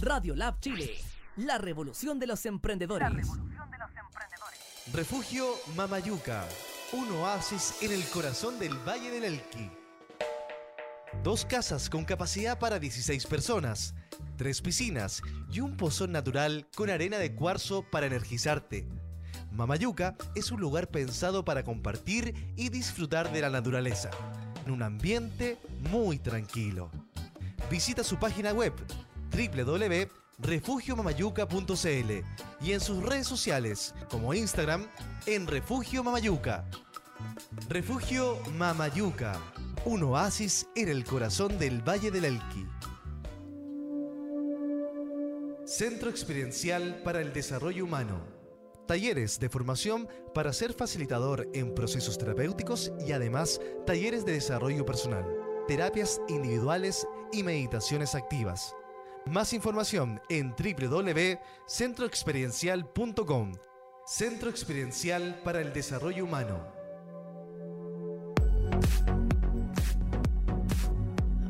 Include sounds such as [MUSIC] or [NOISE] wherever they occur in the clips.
Radio Lab Chile, la revolución de los emprendedores. Refugio Mamayuca, un oasis en el corazón del Valle del Elqui. Dos casas con capacidad para 16 personas, tres piscinas y un pozón natural con arena de cuarzo para energizarte. Mamayuca es un lugar pensado para compartir y disfrutar de la naturaleza, en un ambiente muy tranquilo. Visita su página web www.refugiomamayuca.cl y en sus redes sociales como Instagram en Refugio Mamayuca. Refugio Mamayuca, un oasis en el corazón del Valle del Elqui. Centro Experiencial para el Desarrollo Humano. Talleres de formación para ser facilitador en procesos terapéuticos y además talleres de desarrollo personal, terapias individuales y meditaciones activas. Más información en www.centroexperiencial.com. Centro Experiencial para el Desarrollo Humano.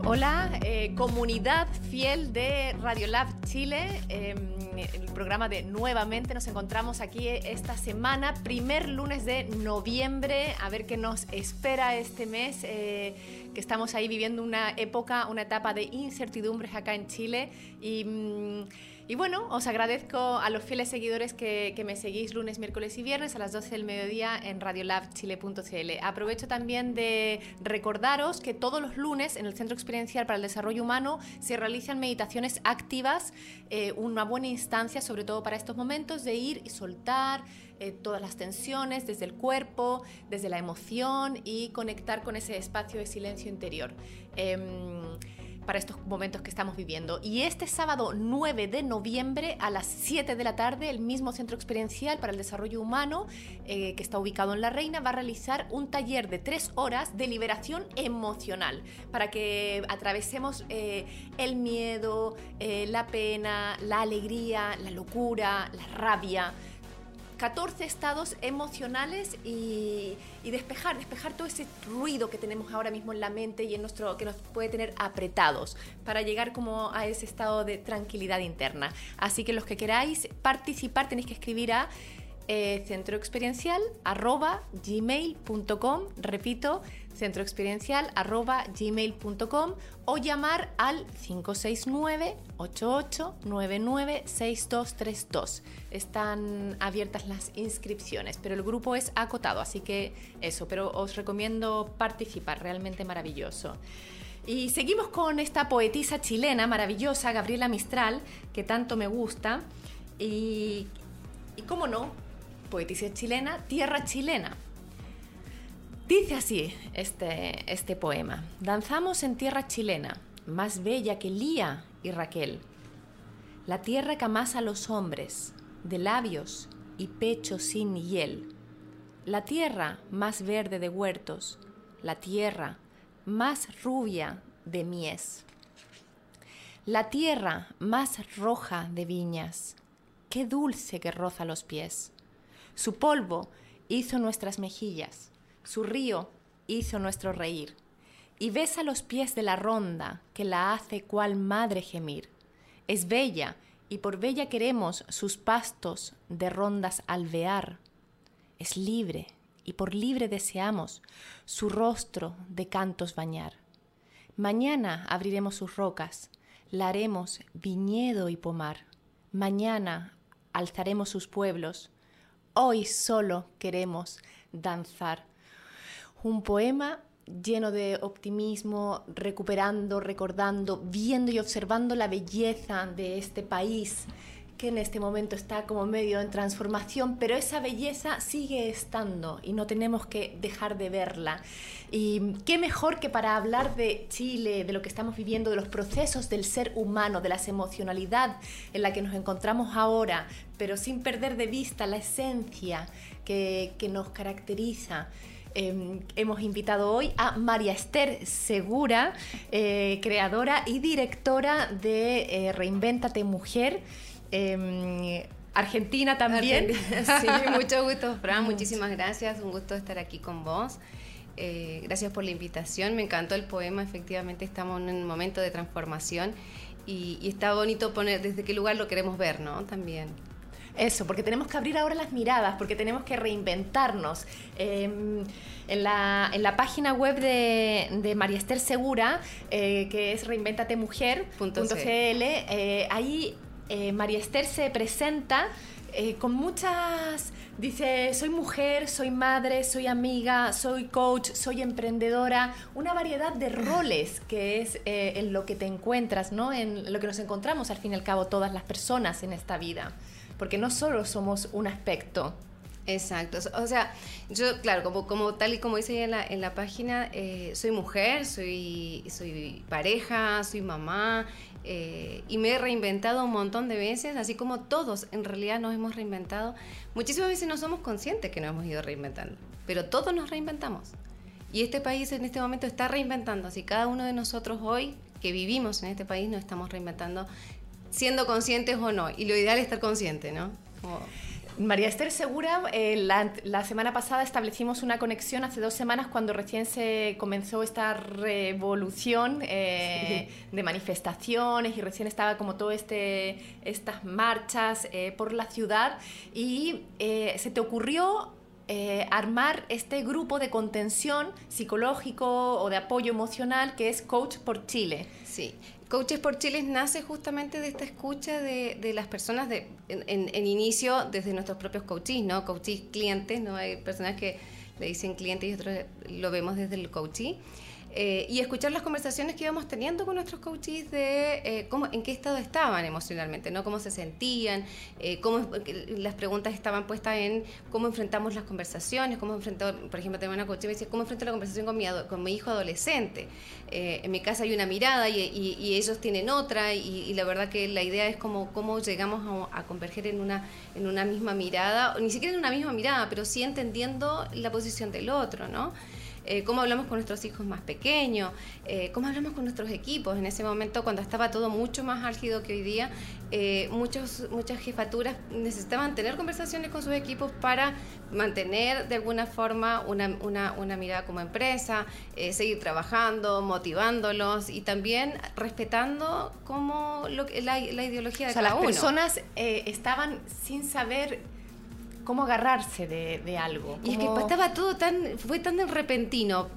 Hola, eh, comunidad fiel de Radiolab Chile, em, el programa de Nuevamente. Nos encontramos aquí esta semana, primer lunes de noviembre, a ver qué nos espera este mes, eh, que estamos ahí viviendo una época, una etapa de incertidumbres acá en Chile. Y. Mm, y bueno, os agradezco a los fieles seguidores que, me seguís lunes, miércoles y viernes a las 12 del mediodía en radiolabchile.cl. Aprovecho también de recordaros que todos los lunes en el Centro Experiencial para el Desarrollo Humano se realizan meditaciones activas, eh, una buena instancia, sobre todo para estos momentos, de ir y soltar eh, todas las tensiones desde el cuerpo, desde la emoción y conectar con ese espacio de silencio interior. Em, para estos momentos que estamos viviendo. Y este sábado 9 de noviembre a las 7 de la tarde, el mismo Centro Experiencial para el Desarrollo Humano, eh, que está ubicado en La Reina, va a realizar un taller de tres horas de liberación emocional para que atravesemos eh, el miedo, eh, la pena, la alegría, la locura, la rabia 14 estados emocionales y, despejar, despejar todo ese ruido que tenemos ahora mismo en la mente y en nuestro que nos puede tener apretados para llegar como a ese estado de tranquilidad interna. Así que los que queráis participar tenéis que escribir a eh, centroexperiencial@gmail.com, repito, centroexperiencial.gmail.com o llamar al 569-8899-6232. Están abiertas las inscripciones, pero el grupo es acotado, así que eso, pero os recomiendo participar, realmente maravilloso. Y seguimos con esta poetisa chilena maravillosa, Gabriela Mistral, que tanto me gusta. Y, y cómo no, poetisa chilena, tierra chilena. Dice así este, este poema. Danzamos en tierra chilena, más bella que Lía y Raquel. La tierra que amasa a los hombres, de labios y pecho sin hiel. La tierra más verde de huertos, la tierra más rubia de mies. La tierra más roja de viñas, qué dulce que roza los pies. Su polvo hizo nuestras mejillas su río hizo nuestro reír, y besa los pies de la ronda que la hace cual madre gemir. Es bella, y por bella queremos sus pastos de rondas alvear. Es libre, y por libre deseamos su rostro de cantos bañar. Mañana abriremos sus rocas, la haremos viñedo y pomar. Mañana alzaremos sus pueblos, hoy solo queremos danzar un poema lleno de optimismo, recuperando, recordando, viendo y observando la belleza de este país que en este momento está como medio en transformación, pero esa belleza sigue estando y no tenemos que dejar de verla. Y qué mejor que para hablar de Chile, de lo que estamos viviendo, de los procesos del ser humano, de la emocionalidad en la que nos encontramos ahora, pero sin perder de vista la esencia que, que nos caracteriza. Em, hemos invitado hoy a María Esther Segura, eh, creadora y directora de eh, Reinvéntate Mujer. Em, Argentina también. Sí, [LAUGHS] mucho gusto, Fran. Muchísimas gracias. Un gusto estar aquí con vos. Eh, gracias por la invitación. Me encantó el poema. Efectivamente, estamos en un momento de transformación y, está bonito poner desde qué lugar lo queremos ver, ¿no? También. Eso, porque tenemos que abrir ahora las miradas, porque tenemos que reinventarnos. Em, en, la, en, la, página web de, de María Esther Segura, eh, que es reinventatemujer.cl, eh, ahí eh, María Esther se presenta eh, con muchas... Dice, soy mujer, soy madre, soy amiga, soy coach, soy emprendedora, una variedad de roles que es eh, en lo que te encuentras, ¿no? En lo que nos encontramos al fin y al cabo todas las personas en esta vida, porque no solo somos un aspecto. Exacto, o sea, yo, claro, como, como tal y como dice en la, en la página, soy mujer, soy, soy pareja, soy mamá, eh, y me he reinventado un montón de veces, así como todos en realidad nos hemos reinventado. Muchísimas veces no somos conscientes que nos hemos ido reinventando, pero todos nos reinventamos. Y este país en este momento está reinventando, así cada uno de nosotros hoy que vivimos en este país nos estamos reinventando, siendo conscientes o no. Y lo ideal es estar consciente, ¿no? María Esther Segura, eh, la, semana pasada establecimos una conexión hace dos semanas cuando recién se comenzó esta revolución eh, de manifestaciones y recién estaba como todo este estas marchas eh, por la ciudad y se te ocurrió armar este grupo de contención psicológico o de apoyo emocional que es Coach por Chile. Sí, Coaches por Chile nace justamente de esta escucha de, de las personas de, en, en, inicio desde nuestros propios coaches, ¿no? Coaches clientes, ¿no? Hay personas que le dicen clientes y otros lo vemos desde el coaching. Eh, y escuchar las conversaciones que íbamos teniendo con nuestros coaches de eh, cómo, en qué estado estaban emocionalmente, ¿no? cómo se sentían, eh, cómo las preguntas estaban puestas en cómo enfrentamos las conversaciones, cómo enfrentó, por ejemplo, tengo una coach que me decía, ¿cómo enfrento la conversación con mi, con mi hijo adolescente? en mi casa hay una mirada y, y, ellos tienen otra y, la verdad que la idea es cómo, cómo llegamos a, a, converger en una, en una misma mirada, ni siquiera en una misma mirada, pero sí entendiendo la posición del otro, ¿no? Eh, cómo hablamos con nuestros hijos más pequeños, eh, cómo hablamos con nuestros equipos. En ese momento, cuando estaba todo mucho más álgido que hoy día, eh, muchos, muchas jefaturas necesitaban tener conversaciones con sus equipos para mantener de alguna forma una, una, una mirada como empresa, seguir trabajando, motivándolos y también respetando como lo, la, la ideología de o sea, cada las personas estaban sin saber cómo agarrarse de, de algo. Y es que estaba todo tan, fue tan repentino.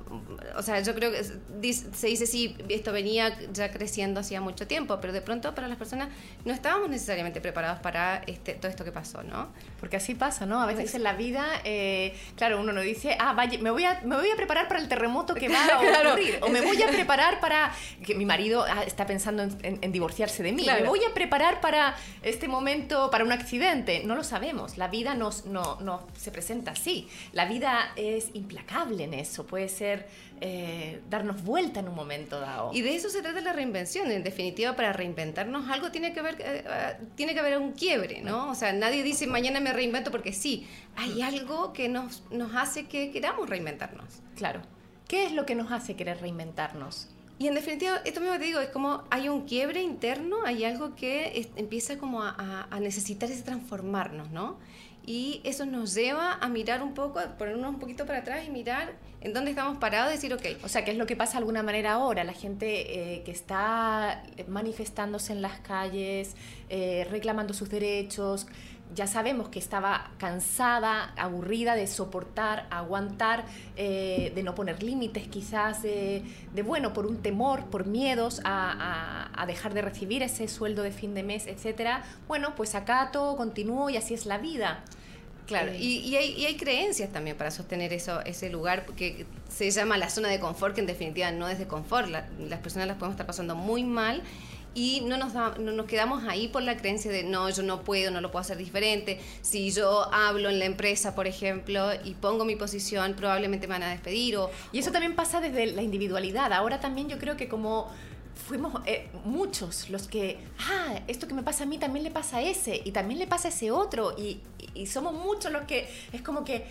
O sea, yo creo que se dice, sí, esto venía ya creciendo hacía mucho tiempo, pero de pronto para las personas no estábamos necesariamente preparados para este, todo esto que pasó, ¿no? Porque así pasa, ¿no? A veces en la vida, eh, claro, uno no dice, ah, vaya, me voy, a, me voy a preparar para el terremoto que va a [LAUGHS] ocurrir, o me voy a [LAUGHS] preparar para que mi marido ah, está pensando en, divorciarse de mí, me voy a preparar para este momento, para un accidente. No lo sabemos, la vida nos no, no se presenta así. La vida es implacable en eso, puede ser eh, darnos vuelta en un momento dado. Y de eso se trata la reinvención. En definitiva, para reinventarnos algo tiene que haber, eh, eh, tiene que haber un quiebre, ¿no? O sea, nadie dice mañana me reinvento porque sí, hay algo que nos, nos hace que queramos reinventarnos. Claro. ¿Qué es lo que nos hace querer reinventarnos? Y en definitiva, esto mismo te digo, es como hay un quiebre interno, hay algo que empieza como a, a, necesitar ese transformarnos, ¿no? Y eso nos lleva a mirar un poco, ponernos un poquito para atrás y mirar en dónde estamos parados y decir, ok. O sea, ¿qué es lo que pasa de alguna manera ahora? La gente eh, que está manifestándose en las calles, eh, reclamando sus derechos, ya sabemos que estaba cansada, aburrida de soportar, aguantar, eh, de no poner límites quizás, de, bueno, por un temor, por miedos a, a, dejar de recibir ese sueldo de fin de mes, etcétera. Bueno, pues acá todo continúo y así es la vida. Claro, y, y, hay, y, hay, creencias también para sostener eso, ese lugar que se llama la zona de confort, que en definitiva no es de confort. las personas las podemos estar pasando muy mal y no nos, no nos quedamos ahí por la creencia de no, yo no puedo, no lo puedo hacer diferente. Si yo hablo en la empresa, por ejemplo, y pongo mi posición, probablemente me van a despedir. O, y eso también pasa desde la individualidad. Ahora también yo creo que como fuimos eh, muchos los que, ah, esto que me pasa a mí también le pasa a ese y también le pasa a ese otro y, y somos muchos los que es como que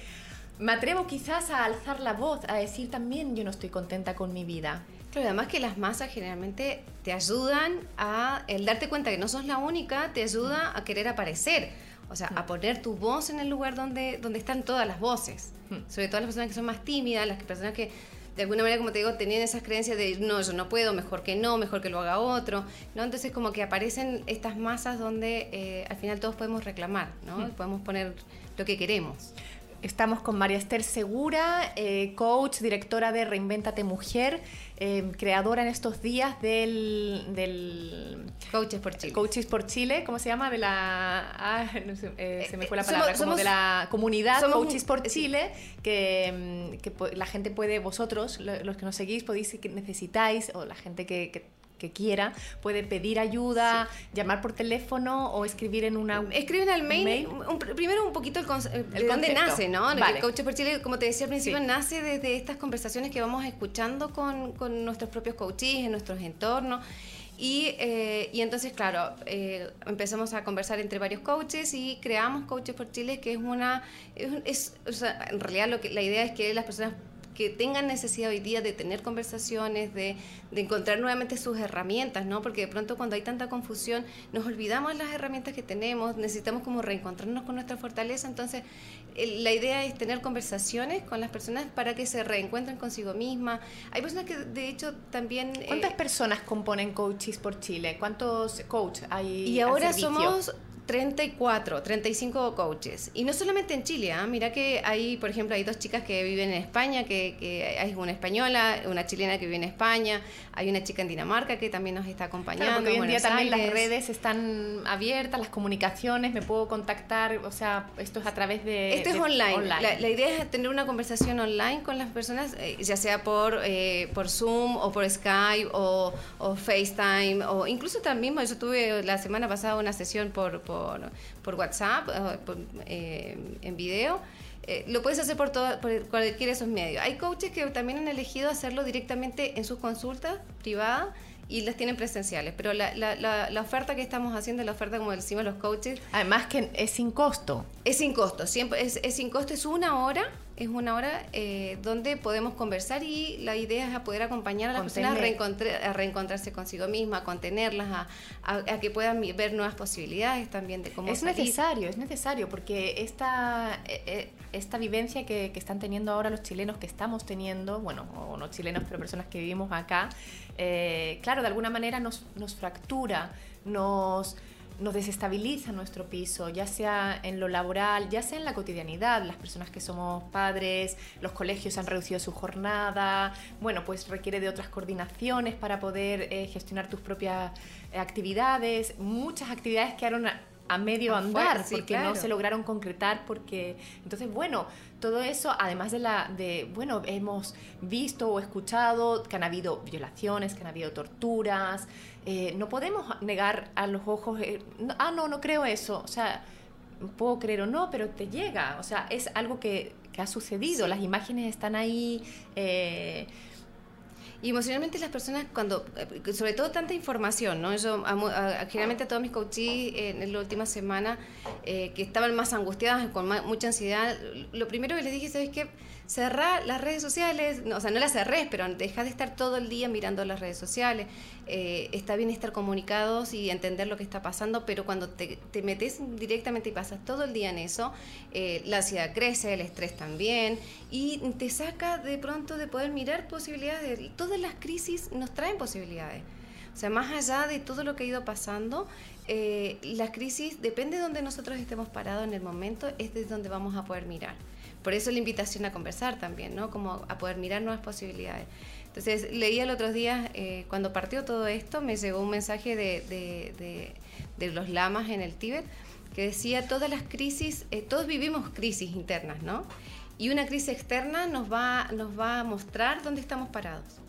me atrevo quizás a alzar la voz, a decir también yo no estoy contenta con mi vida. Claro, además que las masas generalmente te ayudan a, el darte cuenta que no sos la única, te ayuda a querer aparecer. O sea, a poner tu voz en el lugar donde, donde están todas las voces. Sobre todo las personas que son más tímidas, las personas que de alguna manera, como te digo, tenían esas creencias de no, yo no puedo, mejor que no, mejor que lo haga otro, ¿no? Entonces como que aparecen estas masas donde eh, al final todos podemos reclamar, ¿no? Podemos poner lo que queremos. Estamos con María Esther Segura, eh, coach, directora de Reinvéntate Mujer, eh, creadora en estos días del, del Coaches por Chile. Coaches por Chile, ¿cómo se llama? De la. ah, no sé, eh, se me fue la palabra, somos- como de la comunidad somos Coaches por. Chile, que, mm, que la gente puede, vosotros, lo- los que nos seguís, podéis, que necesitáis, o la gente que. que- que quiera, puede pedir ayuda, llamar por teléfono o escribir en una... Escriben al mail, mail. un- primero un poquito el, El de dónde concepto. nace, ¿no? Vale. El Coaches por Chile, como te decía al principio, Sí. nace desde estas conversaciones que vamos escuchando con, con nuestros propios coaches en nuestros entornos. Y, eh, y entonces, claro, eh, empezamos a conversar entre varios coaches y creamos Coaches por Chile, que es una... Es, es- o sea, en realidad lo que, la idea es que las personas que tengan necesidad hoy día de tener conversaciones, de, de encontrar nuevamente sus herramientas, ¿no? Porque de pronto cuando hay tanta confusión nos olvidamos las herramientas que tenemos, necesitamos como reencontrarnos con nuestra fortaleza, entonces el- la idea es tener conversaciones con las personas para que se reencuentren consigo mismas. Hay personas que de hecho también... eh, ¿Cuántas personas componen Coaches por Chile? ¿Cuántos coaches hay? Y ahora somos 34, 35 coaches. Y no solamente en Chile, ¿ah? mira que hay, por ejemplo, hay dos chicas que viven en España, que, que hay una española, una chilena que vive en España, hay una chica en Dinamarca que también nos está acompañando. Claro, porque hoy en día también las redes están abiertas, las comunicaciones, me puedo contactar, o sea, esto es a través de... Esto es de- online. La, la idea es tener una conversación online con las personas, eh, ya sea por, eh, por Zoom o por Skype o, o FaceTime o incluso también yo tuve la semana pasada una sesión por, por, por WhatsApp, eh, por, eh, en video. Eh, lo puedes hacer por, todo, por cualquiera de esos medios. Hay coaches que también han elegido hacerlo directamente en sus consultas privadas y las tienen presenciales, pero la, la, la, la oferta que estamos haciendo, la oferta como decimos los coaches, Además que es sin costo. es sin costo, siempre es, es sin costo, es una hora, es una hora eh, donde podemos conversar y la idea es a poder acompañar a las personas a, a reencontrarse consigo mismas, a contenerlas, a, a- a que puedan ver nuevas posibilidades también de cómo Es salir. necesario, es necesario, porque esta, eh, eh, esta vivencia que, que están teniendo ahora los chilenos, que estamos teniendo, bueno, o no chilenos, pero personas que vivimos acá, eh, claro, de alguna manera nos, nos fractura, nos, desestabiliza nuestro piso, ya sea en lo laboral, ya sea en la cotidianidad, las personas que somos padres, los colegios han reducido su jornada, bueno, pues requiere de otras coordinaciones para poder eh, gestionar tus propias eh, actividades, muchas actividades quedaron a, medio Afuera, andar sí, porque no se lograron concretar porque entonces bueno todo eso además de la de bueno hemos visto o escuchado que han habido violaciones que han habido torturas eh, no podemos negar a los ojos eh, no- ah no no creo eso o sea puedo creer o no pero te llega o sea es algo que, que ha sucedido las imágenes están ahí eh, Y emocionalmente las personas cuando, eh, sobre todo tanta información, ¿no? Yo a generalmente a todos mis coaches en la última semana eh, que estaban más angustiadas, con ma- mucha ansiedad, lo primero que les dije, ¿sabes qué? Cerrar las redes sociales, no, o sea, no las cerrés, pero deja de estar todo el día mirando las redes sociales. Eh, está bien estar comunicados y entender lo que está pasando, pero cuando te, te metes directamente y pasas todo el día en eso, eh, la ansiedad crece, el estrés también, y te saca de pronto de poder mirar posibilidades. de- Todas las crisis nos traen posibilidades. O sea, más allá de todo lo que ha ido pasando, eh, las crisis, depende de donde nosotros estemos parados en el momento, es desde donde vamos a poder mirar. Por eso la invitación a conversar también, ¿no? Como a poder mirar nuevas posibilidades. Entonces, leía el otro día, eh, cuando partió todo esto, me llegó un mensaje de- de los lamas en el Tíbet que decía, todas las crisis, eh, todos vivimos crisis internas, ¿no? Y una crisis externa nos va, nos va a mostrar dónde estamos parados.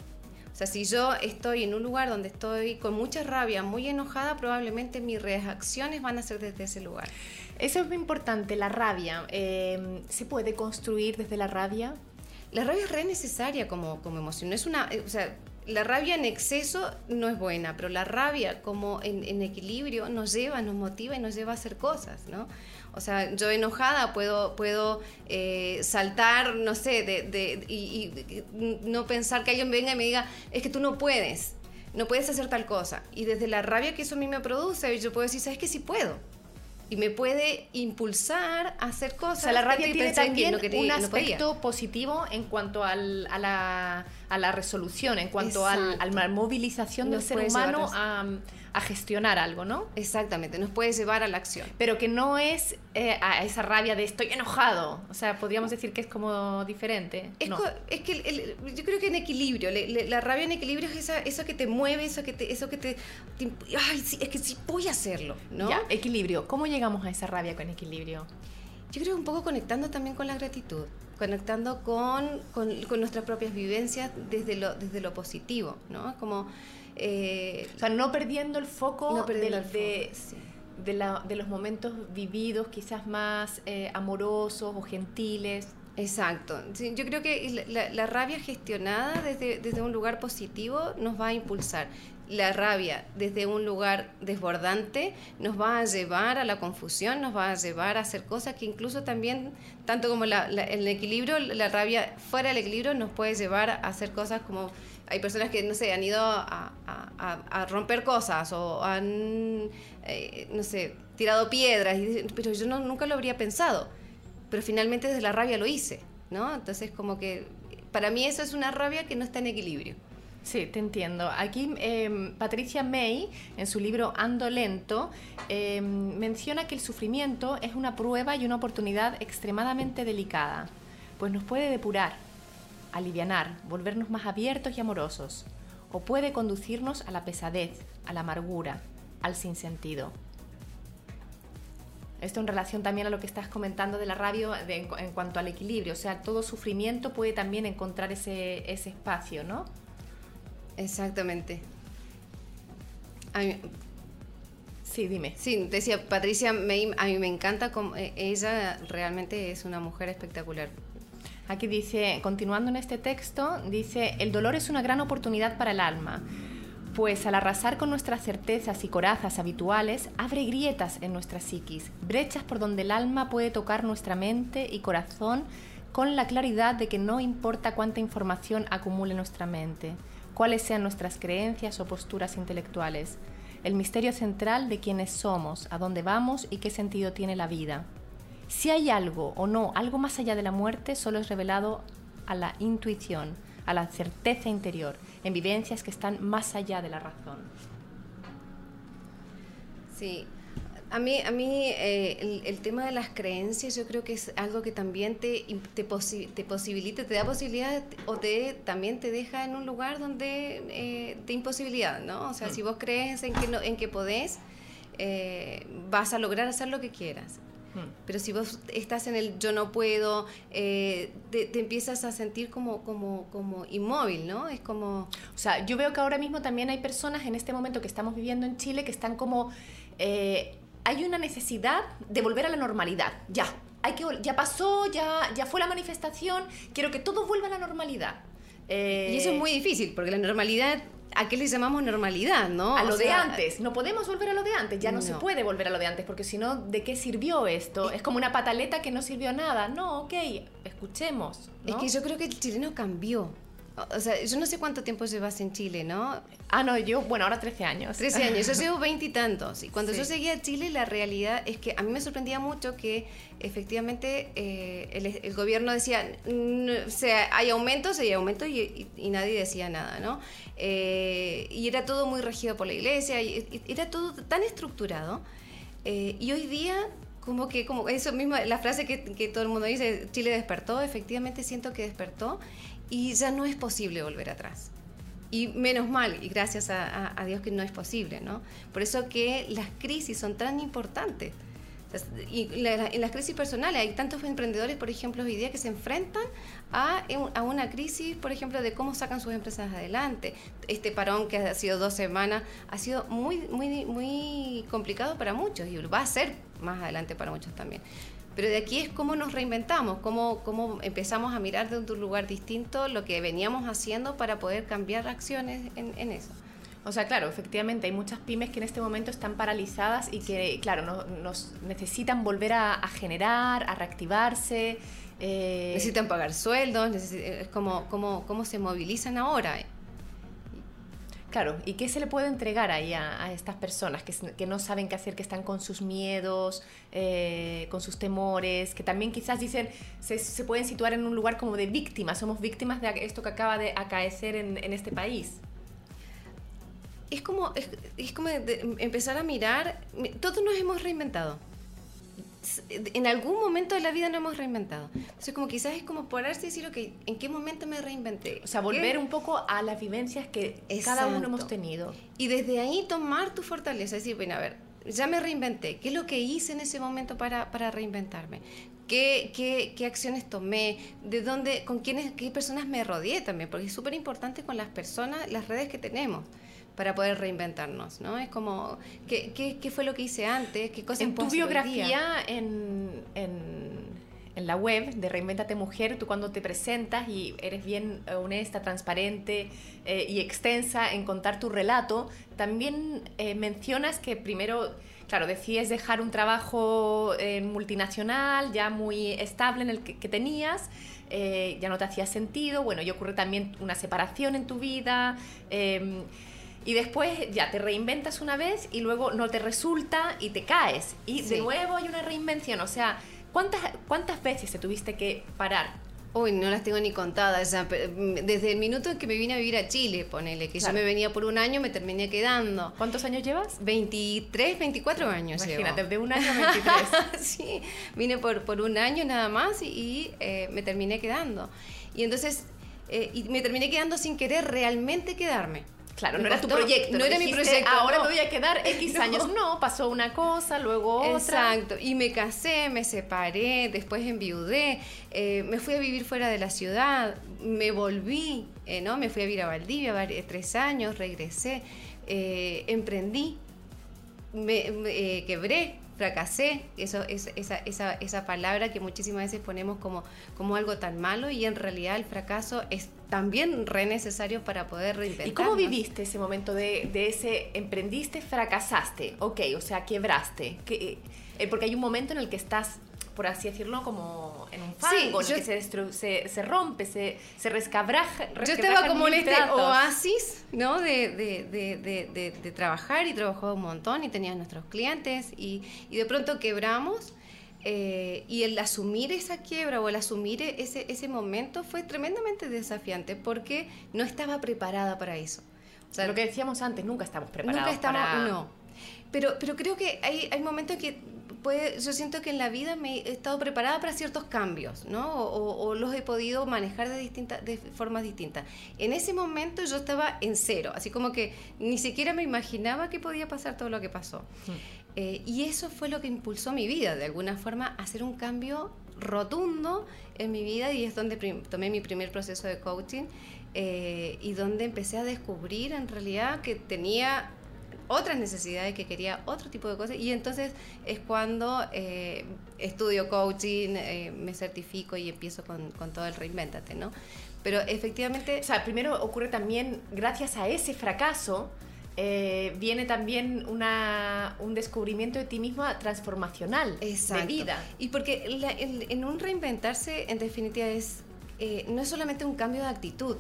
Sea, si yo estoy en un lugar donde estoy con mucha rabia, muy enojada, probablemente mis reacciones van a ser desde ese lugar. eso es muy importante la rabia eh, se puede construir desde la rabia La rabia es re necesaria como, como emoción. No es una, eh, o sea, la rabia en exceso no es buena, pero la rabia como en, en equilibrio nos lleva, nos motiva y nos lleva a hacer cosas, ¿no? O sea, yo enojada puedo, puedo eh, saltar, no sé, de, de- y, y no pensar que alguien venga y me diga, es que tú no puedes, no puedes hacer tal cosa. Y desde la rabia que eso a mí me produce, yo puedo decir, ¿sabes que sí puedo? y me puede impulsar a hacer cosas. O sea, la rabia que tiene que también no quería- un no aspecto positivo en cuanto al- a, la, a la resolución, en cuanto al- a la movilización del Nos ser puede llevar humano a- a, gestionar algo, ¿no? Exactamente, nos puede llevar a la acción. Pero que no es eh, a esa rabia de estoy enojado. O sea, podríamos decir que es como diferente. Es, No. co- es que el- el- yo creo que en equilibrio, le- le- la rabia en equilibrio es esa, eso que te mueve, eso que te, eso que te, te ay, sí, es que sí voy a hacerlo, ¿no? Ya, equilibrio. ¿Cómo llegamos a esa rabia con equilibrio? Yo creo un poco conectando también con la gratitud, conectando con, con, con nuestras propias vivencias desde lo, desde lo positivo, ¿no? Como eh, O sea, no perdiendo el foco, no perdiendo del- el de, sí. de la- de los momentos vividos, quizás más eh, amorosos o gentiles. Exacto. Sí, yo creo que la, la- la rabia gestionada desde, desde un lugar positivo nos va a impulsar. La rabia desde un lugar desbordante nos va a llevar a la confusión, nos va a llevar a hacer cosas que incluso también, tanto como la- el equilibrio, la rabia fuera del equilibrio nos puede llevar a hacer cosas como... Hay personas que, no sé, han ido a, romper cosas o han, eh, no sé, tirado piedras, y pero yo nunca lo habría pensado pero finalmente desde la rabia lo hice, ¿no? Entonces como que para mí eso es una rabia que no está en equilibrio. Sí, te entiendo. Aquí eh, Patricia May, en su libro Ando Lento, eh, menciona que el sufrimiento es una prueba y una oportunidad extremadamente delicada, pues nos puede depurar, alivianar, volvernos más abiertos y amorosos, o puede conducirnos a la pesadez, a la amargura, al sinsentido. Esto en relación también a lo que estás comentando de la rabia de- en, en cuanto al equilibrio, o sea, todo sufrimiento puede también encontrar ese, ese espacio, ¿no? Exactamente. Mí- Sí, dime. sí, decía Patricia May, a mí me encanta, como, eh, ella realmente es una mujer espectacular. Aquí dice, continuando en este texto, dice, el dolor es una gran oportunidad para el alma, pues al arrasar con nuestras certezas y corazas habituales, abre grietas en nuestra psiquis, brechas por donde el alma puede tocar nuestra mente y corazón con la claridad de que no importa cuánta información acumule nuestra mente, cuáles sean nuestras creencias o posturas intelectuales, el misterio central de quiénes somos, a dónde vamos y qué sentido tiene la vida. Si hay algo o no, algo más allá de la muerte, solo es revelado a la intuición, a la certeza interior, en vivencias que están más allá de la razón. Sí, a mí, a mí eh, el, el tema de las creencias yo creo que es algo que también te, te, posi- te posibilita, te da posibilidad o te, también te deja en un lugar donde eh, de imposibilidad, ¿no? O sea, Mm. si vos crees en que, no, en que podés, eh, vas a lograr hacer lo que quieras. Mm. Pero si vos estás en el yo no puedo, eh, te, te empiezas a sentir como, como, como inmóvil, ¿no? Es como... O sea, yo veo que ahora mismo también hay personas en este momento que estamos viviendo en Chile que están como... eh, hay una necesidad de volver a la normalidad. Ya, hay que, ya pasó, ya, ya fue la manifestación, quiero que todo vuelva a la normalidad. Eh, Y eso es muy difícil, porque la normalidad, ¿a qué le llamamos normalidad, no? A O lo de antes, no podemos volver a lo de antes, ya no, se puede volver a lo de antes, porque si no, ¿de qué sirvió esto? Es como una pataleta que no sirvió a nada. No, ok, escuchemos. Es ¿no? que yo creo que el chileno cambió. O- sea, yo no sé cuánto tiempo llevas en Chile, ¿no? Ah, no, yo, bueno, ahora 13 años. 13 años, yo [LAUGHS] llevo 20 y tantos. Y cuando Sí. yo seguía a Chile, la realidad es que a mí me sorprendía mucho que efectivamente eh, el, el gobierno decía, "Mm, o sea, hay aumentos, hay aumentos y, y- y nadie decía nada, ¿no? Eh, y era todo muy regido por la iglesia, y era todo tan estructurado. Eh, y hoy día, como que, como eso mismo, la frase que, que todo el mundo dice, Chile despertó, efectivamente siento que despertó y ya no es posible volver atrás. Y menos mal, y gracias a, Dios que no es posible, ¿no? Por eso que las crisis son tan importantes. Y en las crisis personales hay tantos emprendedores, por ejemplo, hoy día que se enfrentan a, a una crisis, por ejemplo, de cómo sacan sus empresas adelante. Este parón que ha sido dos semanas ha sido muy, muy, muy complicado para muchos y va a ser más adelante para muchos también. Pero de aquí es cómo nos reinventamos, cómo, cómo empezamos a mirar de un lugar distinto lo que veníamos haciendo para poder cambiar acciones en, en eso. O sea, claro, efectivamente, hay muchas pymes que en este momento están paralizadas y que, claro, no- nos necesitan volver a, a generar, a reactivarse. eh, Necesitan pagar sueldos, es como, como, cómo se movilizan ahora. Claro, ¿y qué se le puede entregar ahí a, estas personas que, no saben qué hacer, que están con sus miedos, eh, con sus temores, que también quizás dicen, se, se, pueden situar en un lugar como de víctimas, somos víctimas de esto que acaba de acaecer en, en este país? Es como, es como empezar a mirar, todos nos hemos reinventado en algún momento de la vida no hemos reinventado. Entonces, como quizás es como pararse y decir, ok, ¿en qué momento me reinventé? O sea, volver un poco a las vivencias que cada uno hemos tenido. Y desde ahí tomar tu fortaleza, decir, bueno, a ver, ya me reinventé, ¿qué es lo que hice en ese momento para, para reinventarme? ¿Qué, qué, qué acciones tomé? ¿De dónde, con quiénes, qué personas me rodeé también? Porque es súper importante con las personas, las redes que tenemos para poder reinventarnos, ¿no? Es como, ¿qué, qué, qué fue lo que hice antes? ¿Qué cosas En tu biografía en, en, en, la web de Reinventate Mujer, tú cuando te presentas y eres bien honesta, transparente eh, y extensa en contar tu relato, también eh, mencionas que primero claro, decides dejar un trabajo eh, multinacional ya muy estable en el que, que tenías, eh, ya no te hacía sentido, bueno, y ocurre también una separación en tu vida. Eh, y después ya te reinventas una vez y luego no te resulta y te caes. Y de nuevo hay una reinvención. O sea, ¿cuántas, ¿cuántas veces te tuviste que parar? Uy, no las tengo ni contadas. Mm, desde el minuto en que me vine a vivir a Chile, ponele, que yo me venía por un año, me terminé quedando. ¿Cuántos años llevas? 23, 24 años. Imagínate, de un año a [LAUGHS] 23. sí, vine por, por un año nada más y, eh, me terminé quedando. Y entonces, eh, y me terminé quedando sin querer realmente quedarme. Claro, no era tu proyecto. No, era mi proyecto. Ahora me voy a quedar [LAUGHS] X años. No, pasó una cosa, luego otra. Exacto. Y me casé, me separé, después enviudé, eh, me fui a vivir fuera de la ciudad, me volví, eh, ¿no? Me fui a vivir a Valdivia tres años, regresé, eh, emprendí, me, me quebré, fracasé, eso, es, esa, esa, esa, palabra que muchísimas veces ponemos como, como algo tan malo y en realidad el fracaso es también re necesario para poder reinventar. ¿Y cómo viviste ese momento de, de, ese emprendiste, fracasaste? Ok, o sea, quebraste. Que, eh, porque hay un momento en el que estás por así decirlo, como en un fango, sí, en el que se, se, se, rompe, se, se rescabraja. Yo estaba como en este oasis, ¿no? De, de, de, de, trabajar y trabajaba un montón y tenía nuestros clientes y, y de pronto quebramos. Eh, y el asumir esa quiebra o el asumir ese, ese momento fue tremendamente desafiante porque no estaba preparada para eso. O sea, lo que decíamos antes, nunca estamos preparados nunca estamos, para... No. Pero, pero creo que hay, hay momentos que yo siento que en la vida me he estado preparada para ciertos cambios, ¿no? O, los he podido manejar de, distintas, de formas distintas. En ese momento yo estaba en cero, así como que ni siquiera me imaginaba que podía pasar todo lo que pasó. Mm. Eh, y eso fue lo que impulsó mi vida, de alguna forma, a hacer un cambio rotundo en mi vida y es donde tomé mi primer proceso de coaching eh, y donde empecé a descubrir en realidad que tenía otras necesidades, que quería otro tipo de cosas. Y entonces es cuando eh, estudio coaching, me certifico y empiezo con, con, todo el reinventate, ¿no? Pero efectivamente... O sea, primero ocurre también, gracias a ese fracaso, eh, viene también una, un descubrimiento de ti misma transformacional, de vida. Y porque en, en, un reinventarse, en definitiva, es, no es solamente un cambio de actitud,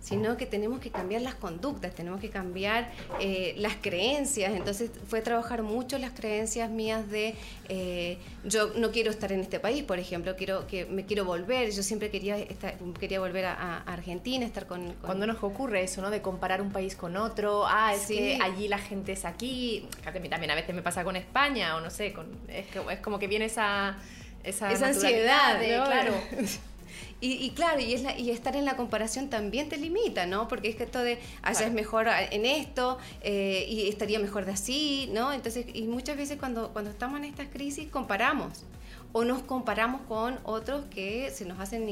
sino que tenemos que cambiar las conductas, tenemos que cambiar eh, las creencias. Entonces fue trabajar mucho las creencias mías de eh, yo no quiero estar en este país, por ejemplo, quiero que me quiero volver. Yo siempre quería estar, quería volver a, Argentina, estar con, Cuando nos ocurre eso, ¿no? De comparar un país con otro, ah, es que allí la gente es aquí. También a veces me pasa con España o no sé, con, es, es como que viene esa esa, esa ansiedad, de, claro. [LAUGHS] Y, claro, y, es y estar en la comparación también te limita, ¿no? Porque es que esto de allá es mejor en esto eh, y estaría mejor de así, ¿no? Entonces, y muchas veces cuando, cuando estamos en estas crisis comparamos o nos comparamos con otros que se nos hacen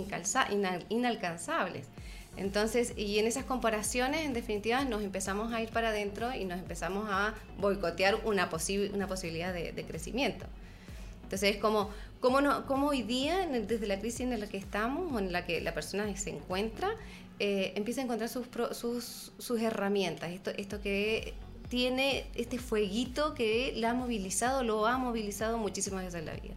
inalcanzables. Entonces, y en esas comparaciones, en definitiva, nos empezamos a ir para adentro y nos empezamos a boicotear una, una posibilidad de, de crecimiento. Entonces es como, ¿cómo, no, cómo hoy día, desde la crisis en la que estamos o en la que la persona se encuentra, eh, empieza a encontrar sus, sus, sus herramientas, esto, esto que tiene este fueguito que la ha movilizado, lo ha movilizado muchísimas veces en la vida.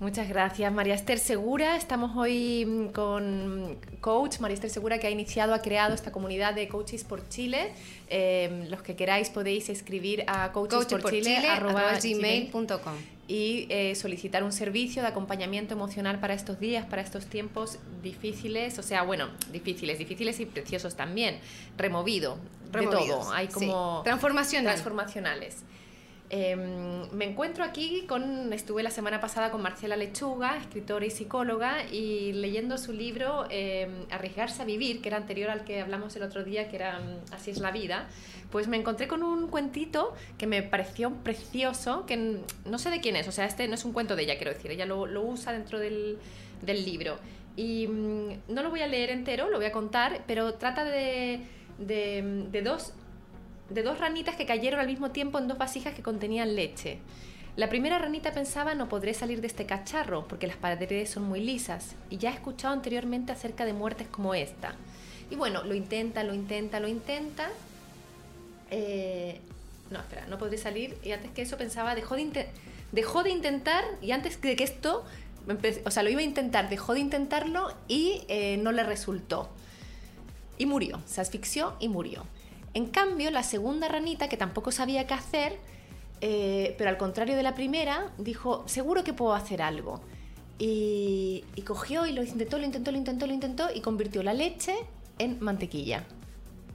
Muchas gracias, María Esther Segura. Estamos hoy mm, con coach María Esther Segura que ha iniciado, ha creado esta comunidad de coaches por Chile. Eh, los que queráis podéis escribir a coachesporchile.gmail.com y eh, solicitar un servicio de acompañamiento emocional para estos días, para estos tiempos difíciles, o sea, bueno, difíciles, difíciles y preciosos también, removido, de todo. Hay como transformacionales. Em, me encuentro aquí con, estuve la semana pasada con Marcela Lechuga, escritora y psicóloga, y leyendo su libro em, Arriesgarse a vivir, que era anterior al que hablamos el otro día, que era mm, Así es la vida, pues me encontré con un cuentito que me pareció precioso, que no sé de quién es, o sea, este no es un cuento de ella, quiero decir, ella lo, usa dentro del, libro. Y mm, no lo voy a leer entero, lo voy a contar, pero trata de, de dos de dos ranitas que cayeron al mismo tiempo en dos vasijas que contenían leche. La primera ranita pensaba no podré salir de este cacharro porque las paredes son muy lisas y ya he escuchado anteriormente acerca de muertes como esta. Y bueno, lo intenta, lo intenta, lo intenta. Eh, no, espera, no podré salir. Y antes que eso pensaba, dejó de, intentar y antes de que esto, o sea, lo iba a intentar, dejó de intentarlo y eh, no le resultó. Y murió, se asfixió y murió. En cambio, la segunda ranita, que tampoco sabía qué hacer, eh, pero al contrario de la primera, dijo, seguro que puedo hacer algo. Y, cogió y lo intentó, lo intentó, lo intentó, lo intentó y convirtió la leche en mantequilla.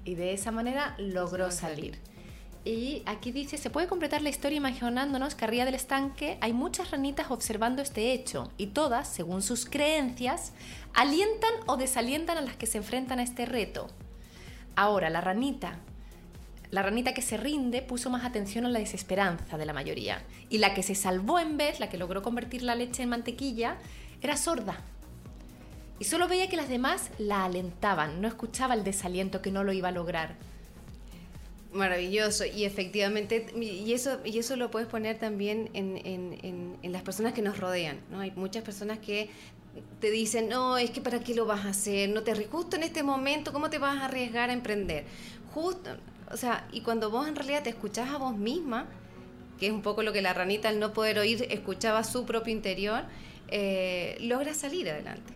Y de esa manera logró salir. Y aquí dice, se puede completar la historia imaginándonos que arriba del estanque hay muchas ranitas observando este hecho y todas, según sus creencias, alientan o desalientan a las que se enfrentan a este reto. Ahora, la ranita la ranita que se rinde puso más atención a la desesperanza de la mayoría. Y la que se salvó en vez, la que logró convertir la leche en mantequilla, era sorda. Y solo veía que las demás la alentaban, no escuchaba el desaliento que no lo iba a lograr. Maravilloso, y efectivamente, y eso, y eso lo puedes poner también en, las personas que nos rodean. ¿no? Hay muchas personas que te dicen, no, es que para qué lo vas a hacer, no te justo en este momento, ¿cómo te vas a arriesgar a emprender? Justo, o sea, y cuando vos en realidad te escuchás a vos misma, que es un poco lo que la ranita al no poder oír escuchaba su propio interior, eh, logra salir adelante.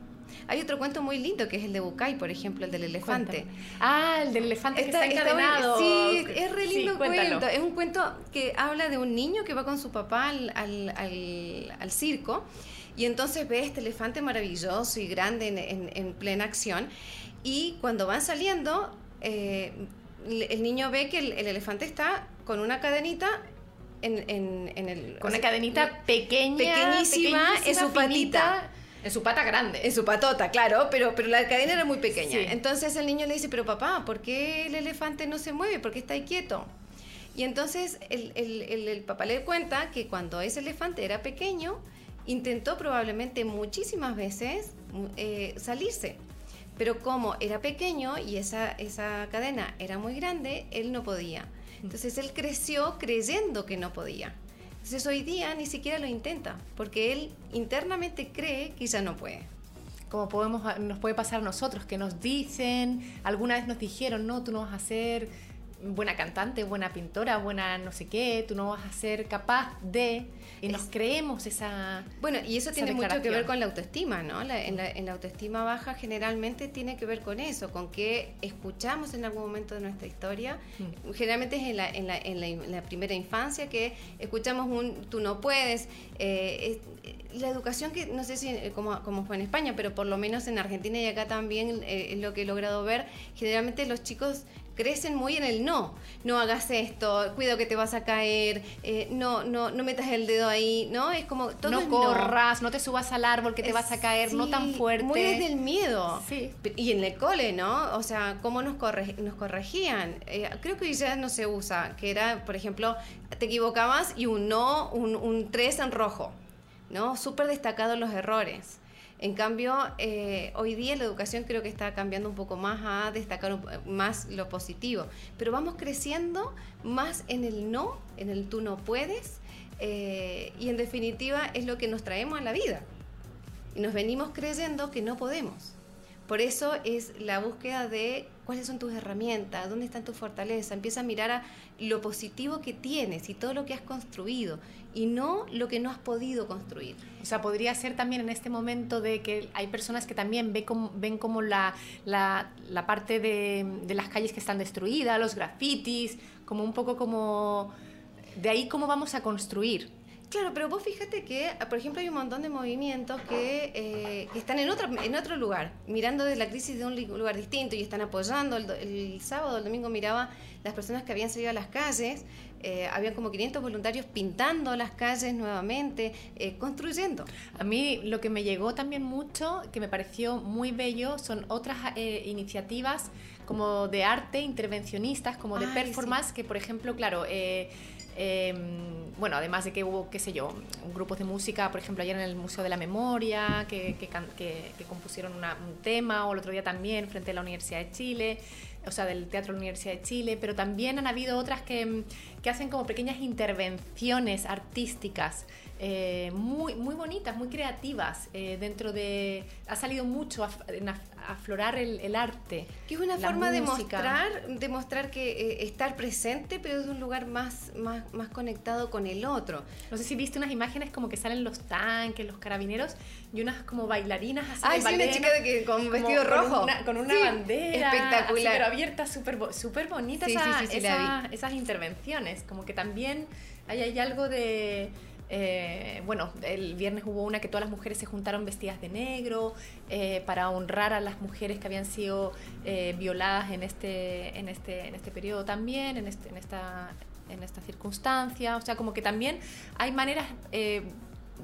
Hay otro cuento muy lindo que es el de Bucay, por ejemplo, el del elefante. Ah, el del elefante que está encadenado. sí, es re lindo cuento. Es un cuento que habla de un niño que va con su papá al, al, circo y entonces ve este elefante maravilloso y grande en, en, plena acción. Y cuando van saliendo, eh, el niño ve que el, elefante está con una cadenita en, el... Con una cadenita pequeña, pequeñísima, en su patita. En su pata grande. En su patota, claro, pero, pero la cadena era muy pequeña. Entonces el niño le dice, pero papá, ¿por qué el elefante no se mueve? ¿Por qué está ahí quieto? Y entonces el, el, papá le cuenta que cuando ese elefante era pequeño, intentó probablemente muchísimas veces eh, salirse. Pero como era pequeño y esa, esa cadena era muy grande, él no podía. Entonces él creció creyendo que no podía. Entonces hoy día ni siquiera lo intenta, porque él internamente cree que ya no puede. Como podemos, nos puede pasar a nosotros, que nos dicen, alguna vez nos dijeron, no, tú no vas a ser buena cantante, buena pintora, buena no sé qué, tú no vas a ser capaz de y nos creemos esa. Bueno, y eso tiene mucho que ver con la autoestima, ¿no? en, la, autoestima baja generalmente tiene que ver con eso, con que escuchamos en algún momento de nuestra historia. Mm. Generalmente es en la, en, la, en la, primera infancia que escuchamos un tú no puedes. Eh, la educación que no sé si eh, como, como, fue en España, pero por lo menos en Argentina y acá también eh, es lo que he logrado ver, generalmente los chicos crecen muy en el no. No hagas esto, cuidado que te vas a caer, eh, no, no, no metas el dedo ahí, ¿no? Es como todo No corras, no. te subas al árbol que te vas a caer, no tan fuerte. Muy desde el miedo. Y en el cole, ¿no? O sea, cómo nos, nos corregían. Eh, creo que hoy ya no se usa, que era, por ejemplo, te equivocabas y un no, un, un tres en rojo, ¿no? Súper destacados los errores. En cambio, eh, hoy día la educación creo que está cambiando un poco más a destacar más lo positivo, pero vamos creciendo más en el no, en el tú no puedes, eh, y en definitiva es lo que nos traemos a la vida. Y nos venimos creyendo que no podemos. Por eso es la búsqueda de cuáles son tus herramientas, dónde están tus fortalezas. Empieza a mirar a lo positivo que tienes y todo lo que has construido y no lo que no has podido construir. O sea, podría ser también en este momento de que hay personas que también ven como, ven como la, la, la parte de, de las calles que están destruidas, los grafitis, como un poco como... De ahí cómo vamos a construir. Claro, pero vos fíjate que, por ejemplo, hay un montón de movimientos que, eh, que están en otro, en otro lugar, mirando de la crisis de un lugar distinto y están apoyando. El, el sábado, el domingo miraba las personas que habían salido a las calles, eh, habían como 500 voluntarios pintando las calles nuevamente, eh, construyendo. A mí lo que me llegó también mucho, que me pareció muy bello, son otras eh, iniciativas como de arte, intervencionistas, como de Ay, performance, que por ejemplo, claro, eh, eh, bueno, además de que hubo, qué sé yo, grupos de música, por ejemplo, ayer en el Museo de la Memoria, que, que, compusieron un tema, o el otro día también frente a la Universidad de Chile, o sea, del Teatro de la Universidad de Chile, pero también han habido otras que, que hacen como pequeñas intervenciones artísticas. eh, muy, muy bonitas, muy creativas eh, dentro de... Ha salido mucho af- aflorar el, el arte. Que es una forma de mostrar, de mostrar que eh, estar presente, pero desde un lugar más, más, más conectado con el otro. No sé si viste unas imágenes como que salen los tanques, los carabineros y unas como bailarinas así. Ay, sí, una chica de que- con vestido con rojo. una- Con una, Sí, bandera. espectacular. así, pero abierta, súper súper bonita Sí, esa- esa- esas intervenciones. Como que también hay, hay algo de... eh, bueno, el viernes hubo una que todas las mujeres se juntaron vestidas de negro eh, para honrar a las mujeres que habían sido eh, violadas en este, en, este, en este periodo también, en, este, en, esta, en esta circunstancia. O sea, como que también hay maneras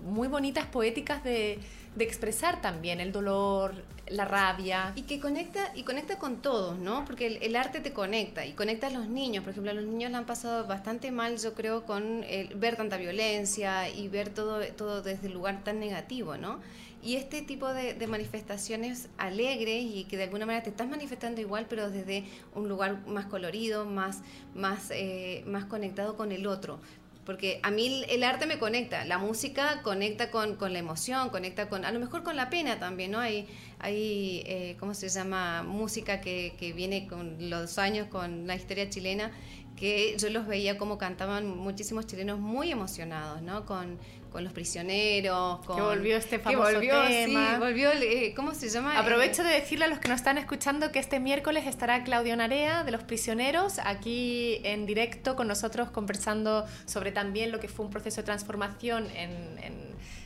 muy bonitas, poéticas de expresar también el dolor, la rabia. Y que conecta, y conecta con todos, ¿no? Porque el, arte te conecta y conecta a los niños. Por ejemplo, a los niños la han pasado bastante mal, yo creo, con el, ver tanta violencia y ver todo, todo desde el lugar tan negativo, ¿no? Y este tipo de, de manifestaciones alegres y que de alguna manera te estás manifestando igual, pero desde un lugar más colorido, más, más, eh, más conectado con el otro. Porque a mí el- arte me conecta, la música conecta con, con la emoción, conecta con, a lo mejor con la pena también, ¿no? Hay, hay eh, ¿cómo se llama? Música que, que viene con los años, con la historia chilena, que yo los veía como cantaban muchísimos chilenos muy emocionados, ¿no? Con, con los prisioneros, con... volvió este que famoso volvió, tema. Sí, volvió, el, eh, ¿cómo se llama? Aprovecho de decirle a los que nos están escuchando que este miércoles estará Claudio Narea de Los Prisioneros aquí en directo con nosotros conversando sobre también lo que fue un proceso de transformación en, en-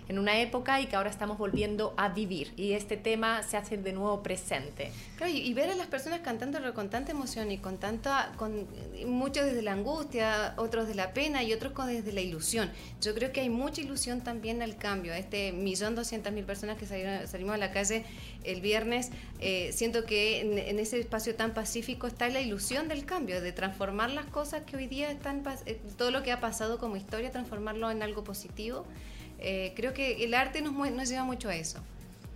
en una época y que ahora estamos volviendo a vivir. Y este tema se hace de nuevo presente. Claro, y, ver a las personas cantando con tanta emoción y con tanta, con muchos desde la angustia, otros de la pena y otros con, desde la ilusión. Yo creo que hay mucha ilusión también al cambio. Este millón doscientas mil personas que salieron- salimos a la calle el viernes, eh, siento que en, en ese espacio tan pacífico está la ilusión del cambio, de transformar las cosas que hoy día están, eh, todo lo que ha pasado como historia, transformarlo en algo positivo. Eh, creo que el arte nos, nos lleva mucho a eso.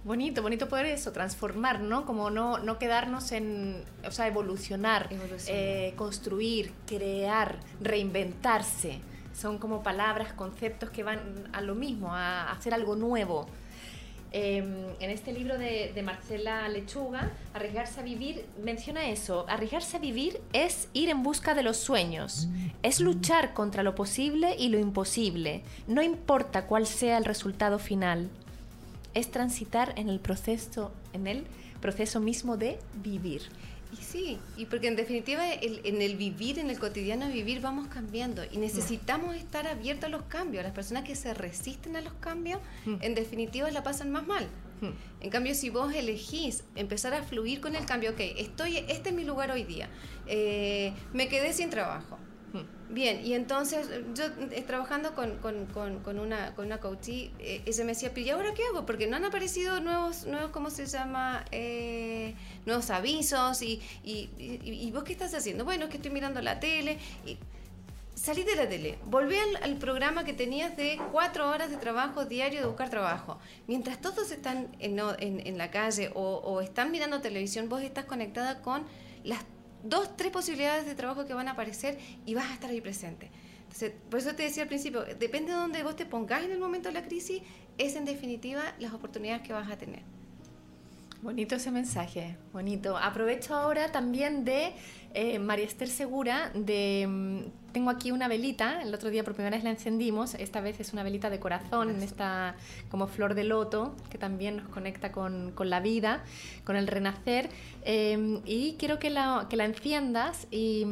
Bonito, bonito poder eso, transformar, ¿no? Como no, no quedarnos en, o sea, evolucionar, Evolucionar. eh, construir, crear, reinventarse. Son como palabras, conceptos que van a lo mismo, a hacer algo nuevo. Eh, en este libro de, de Marcela Lechuga, Arriesgarse a vivir, menciona eso. Arriesgarse a vivir es ir en busca de los sueños, es luchar contra lo posible y lo imposible, no importa cuál sea el resultado final es transitar en el proceso, en el proceso mismo de vivir. Y sí, y porque en definitiva el- en el vivir, en el cotidiano vivir, vamos cambiando y necesitamos estar abiertos a los cambios. Las personas que se resisten a los cambios, Mm. en definitiva la pasan más mal. Hmm. En cambio, si vos elegís empezar a fluir con el cambio, ok, estoy, este es mi lugar hoy día, eh, me quedé sin trabajo. Hmm. Bien, y entonces yo eh, trabajando con, con, con, con una, con una coachee, eh, ella me decía, ¿y ahora qué hago? Porque no han aparecido nuevos, nuevos ¿cómo se llama? Eh, nuevos avisos y, y, y- y vos qué estás haciendo? Bueno, es que estoy mirando la tele. Y salí de la tele, volví al, al programa que tenías de cuatro horas de trabajo diario de buscar trabajo. Mientras todos están en, en- en la calle o, o están mirando televisión, vos estás conectada con las dos, tres posibilidades de trabajo que van a aparecer y vas a estar ahí presente. Entonces, por eso te decía al principio, depende de dónde vos te pongas en el momento de la crisis, es en definitiva las oportunidades que vas a tener. Bonito ese mensaje, bonito. Aprovecho ahora también de eh, María Esther Segura, de, mm, tengo aquí una velita, el otro día por primera vez la encendimos, esta vez es una velita de corazón, en esta como flor de loto, que también nos conecta con, con la vida, con el renacer, eh, y quiero que la, que la enciendas y...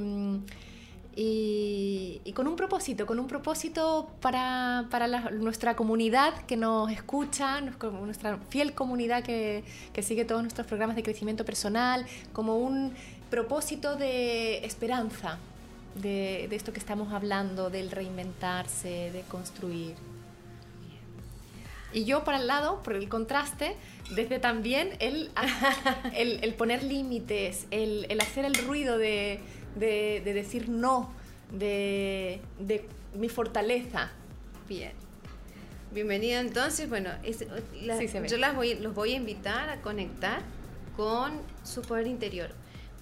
Mm, y, con un propósito, con un propósito para, para nuestra comunidad que nos escucha, nuestra fiel comunidad que, que, sigue todos nuestros programas de crecimiento personal, como un propósito de esperanza de, de esto que estamos hablando, del reinventarse, de construir. Y yo para el lado, por el contraste, desde también el, [LAUGHS] el, el poner límites, el, el hacer el ruido de de, decir no, de, mi fortaleza. Bien. Bienvenida entonces, bueno, yo las voy, los voy a invitar a conectar con su poder interior,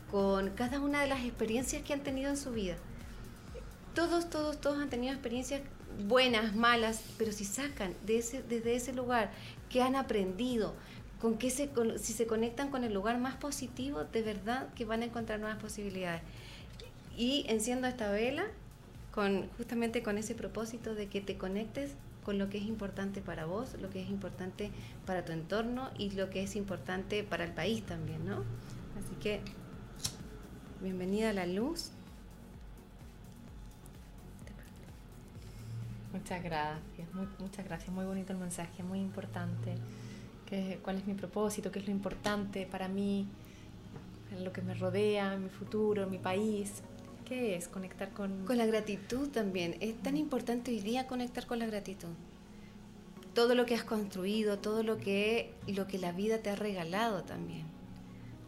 con cada una de las experiencias que han tenido en su vida. Todos, todos, todos han tenido experiencias buenas, malas, pero si sacan de ese, desde ese lugar que han aprendido, con que se, si se conectan con el lugar más positivo, de verdad que van a encontrar nuevas posibilidades y enciendo esta vela con justamente con ese propósito de que te conectes con lo que es importante para vos, lo que es importante para tu entorno y lo que es importante para el país también, ¿no? Así que bienvenida a la luz. Muchas gracias, muchas gracias, muy bonito el mensaje, muy importante. ¿Qué, ¿Cuál es mi propósito? ¿Qué es lo importante para mí? Lo que me rodea, mi futuro, mi país. ¿Qué es conectar con...? Con la gratitud también. Es tan importante hoy día conectar con la gratitud. Todo lo que has construido, todo lo que, lo que la vida te ha regalado también.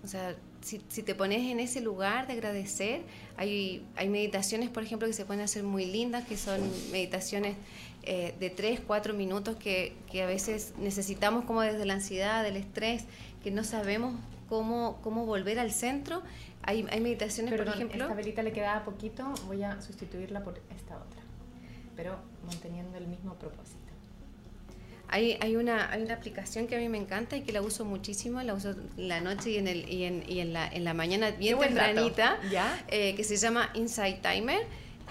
O sea, si, te pones en ese lugar de agradecer, hay, hay meditaciones, por ejemplo, que se pueden hacer muy lindas, que son meditaciones eh, de 3, 4 minutos que, que a veces necesitamos como desde la ansiedad, del estrés, que no sabemos cómo, cómo volver al centro hay, hay meditaciones, por ejemplo. Esta velita le quedaba poquito, voy a sustituirla por esta otra, pero manteniendo el mismo propósito. Hay, hay, una, hay una aplicación que a mí me encanta y que la uso muchísimo, la uso en la noche y en, el, y en, y en, la, en la mañana bien tempranita, eh, que se llama Insight Timer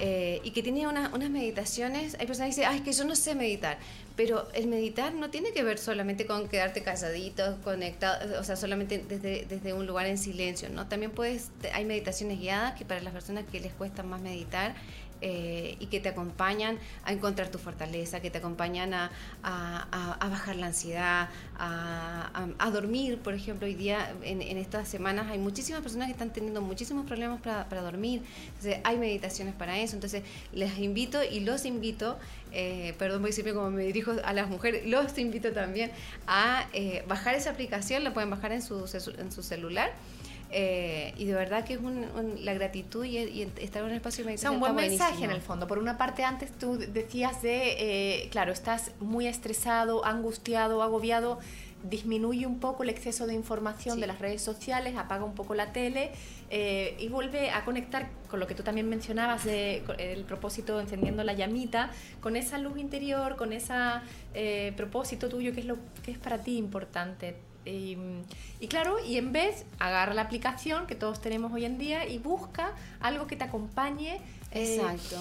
eh, y que tiene unas meditaciones. Hay personas que dicen, ay, es que yo no sé meditar. Pero el meditar no tiene que ver solamente con quedarte casadito, conectado, o sea, solamente desde, desde un lugar en silencio, ¿no? También puedes, hay meditaciones guiadas que para las personas que les cuesta más meditar, eh, y que te acompañan a encontrar tu fortaleza, que te acompañan a, a, bajar la ansiedad, a, dormir, por ejemplo, hoy día, en, estas semanas, hay muchísimas personas que están teniendo muchísimos problemas para, para, dormir, entonces hay meditaciones para eso, entonces les invito y los invito, eh, perdón, voy siempre como me dirijo a las mujeres, los invito también a eh, bajar esa aplicación, la pueden bajar en su, en su celular. Eh, y de verdad que es la gratitud y, estar en un espacio de meditación. O sea, un buen mensaje en el fondo. Por una parte, antes tú decías de, eh, claro, estás muy estresado, angustiado, agobiado, disminuye un poco el exceso de información de las redes sociales, apaga un poco la tele eh, y vuelve a conectar con lo que tú también mencionabas de el propósito encendiendo la llamita, con esa luz interior, con ese propósito tuyo que es lo que es para ti importante y, claro, y en vez, agarra la aplicación que todos tenemos hoy en día y busca algo que te acompañe. Eh, Exacto.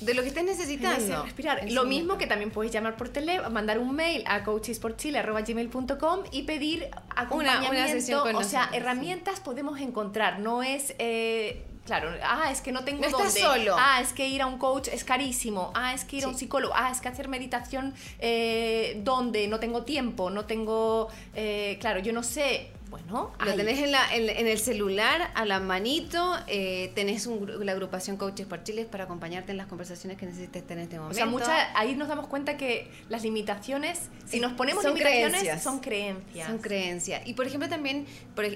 De lo que estés necesitando. Respirar. Lo mismo que también puedes llamar por teléfono, mandar un mail a coachesporchile.gmail.com y pedir acompañamiento. o sea, herramientas podemos encontrar. No es eh, claro, ah, es que no tengo no solo. Ah, es que ir a un coach es carísimo. Ah, es que ir a un psicólogo. Ah, es que hacer meditación eh, donde no tengo tiempo, no tengo, eh, claro, yo no sé lo tenés en, la, en, el celular, a la manito, eh, tenés la agrupación Coaches por Chile para acompañarte en las conversaciones que necesites tener en este momento. O sea, mucha, ahí nos damos cuenta que las limitaciones, si nos ponemos son limitaciones, creencias. son creencias. Son creencias. Y por ejemplo también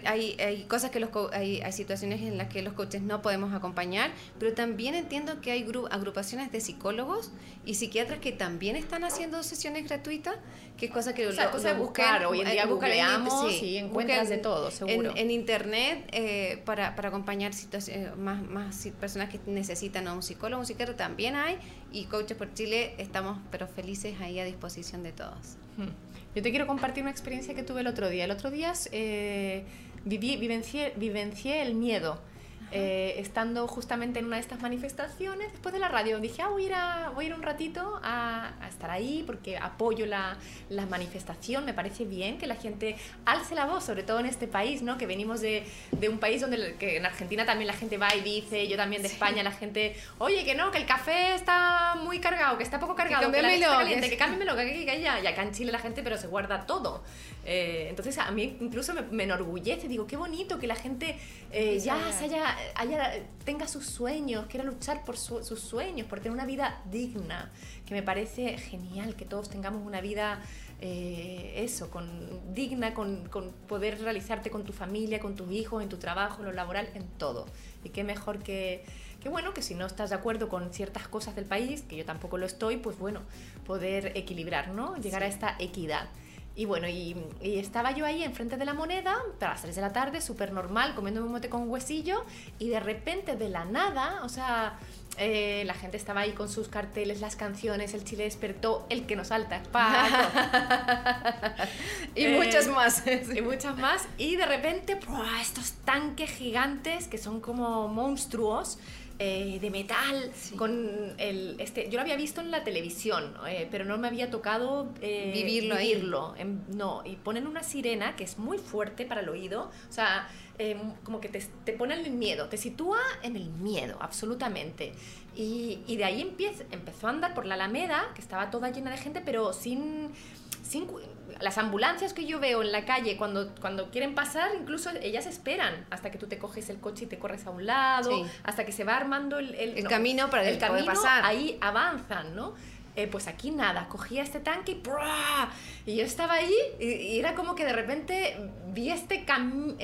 hay, hay cosas que los hay, hay situaciones en las que los coaches no podemos acompañar, pero también entiendo que hay agrupaciones de psicólogos y psiquiatras que también están haciendo sesiones gratuitas, que es cosa que o sea, cosa de buscar, hoy en día googleamos, sí, encuentras detrás de todo, seguro. En, internet, eh, para, para, acompañar eh, más, más personas que necesitan a un psicólogo, un psiquiatra también hay, y Coaches por Chile estamos, pero felices ahí a disposición de todos. Hmm. Yo te quiero compartir una experiencia que tuve el otro día. El otro día eh, viví, vivencié, vivencié el miedo. Eh, estando justamente en una de estas manifestaciones, después de la radio, dije, ah, voy a ir, a, voy a ir un ratito a, estar ahí porque apoyo la, la, manifestación, me parece bien que la gente alce la voz, sobre todo en este país, ¿no? que venimos de, de un país donde que en Argentina también la gente va y dice, yo también de España, la gente, oye, que no, que el café está muy cargado, que está poco cargado, que, que la caliente, que cámbiamelo, que, que, que, ya, y acá en Chile la gente pero se guarda todo. Eh, entonces a mí incluso me, enorgullece, digo, qué bonito que la gente eh, ya se haya, tenga sus sueños, quiera luchar por sus sueños, por tener una vida digna, que me parece genial que todos tengamos una vida eh, eso, con, digna, con, con, poder realizarte con tu familia, con tus hijos, en tu trabajo, en lo laboral, en todo. Y qué mejor que, que bueno, que si no estás de acuerdo con ciertas cosas del país, que yo tampoco lo estoy, pues bueno, poder equilibrar, ¿no? Llegar a esta equidad. Y bueno, y, estaba yo ahí enfrente de la moneda, a las 3 de la tarde, súper normal, comiendo un mote con huesillo, y de repente, de la nada, o sea, eh, la gente estaba ahí con sus carteles, las canciones, el Chile despertó, el que nos salta [LAUGHS] y eh, muchas más. y muchas más. Y de repente, estos tanques gigantes que son como monstruos. Eh, de metal, con el, este, yo lo había visto en la televisión, eh, pero no me había tocado eh, vivirlo, vivirlo no, y ponen una sirena que es muy fuerte para el oído, o sea, em, como que te, te pone el miedo, te sitúa en el miedo, absolutamente. Y, y de ahí empieza, empezó a andar por la Alameda, que estaba toda llena de gente, pero sin, sin las ambulancias que yo veo en la calle cuando, cuando quieren pasar, incluso ellas esperan hasta que tú te coges el coche y te corres a un lado, hasta que se va armando el, el, camino para el camino, pasar. Ahí avanzan, ¿no? Eh, pues aquí nada, cogía este tanque y, y yo estaba ahí y, era como que de repente vi este camino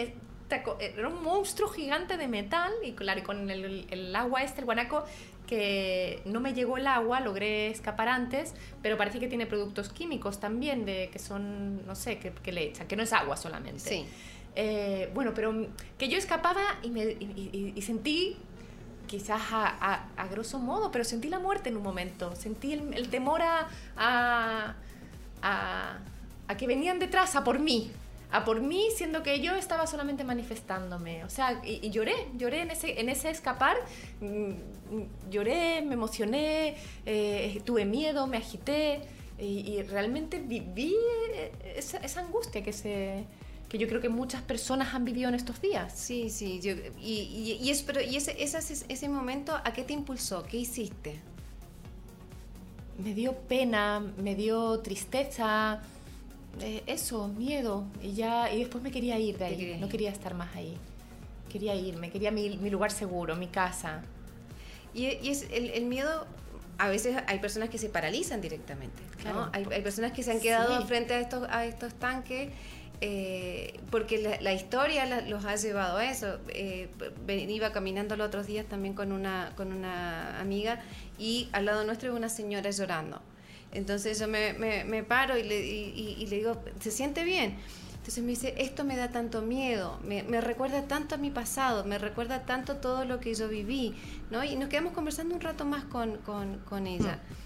era un monstruo gigante de metal y claro, con el, el, agua este, el guanaco, que no me llegó el agua, logré escapar antes, pero parece que tiene productos químicos también, de que son, no sé, que, le echan, que no es agua solamente. Sí. Eh, bueno, pero que yo escapaba y, me, y, sentí, quizás a, a, grosso modo, pero sentí la muerte en un momento, sentí el, temor a, a, a, que venían detrás, a por mí, a por mí, siendo que yo estaba solamente manifestándome. O sea, y, lloré, lloré en ese, en ese escapar, mm, lloré, me emocioné, eh, tuve miedo, me agité y, realmente viví esa, esa, angustia que se que yo creo que muchas personas han vivido en estos días. Sí, sí, y, y, y, es, pero, y ese, ese, ese momento, ¿a qué te impulsó? ¿Qué hiciste? Me dio pena, me dio tristeza, eso, miedo. Y ya y después me quería ir de ahí. No quería estar más ahí. Quería irme, quería mi, mi lugar seguro, mi casa. Y, y es el, el, miedo, a veces hay personas que se paralizan directamente. Claro. Hay, hay, personas que se han quedado frente a estos, a estos tanques. Eh, porque la, historia los ha llevado a eso. Eh, iba caminando los otros días también con una, con una amiga y al lado nuestro una señora llorando entonces yo me, me, paro y le, y, le, digo, ¿se siente bien? Entonces me dice, esto me da tanto miedo, me, recuerda tanto a mi pasado, me recuerda tanto todo lo que yo viví, ¿no? Y nos quedamos conversando un rato más con, con, con ella. Mm.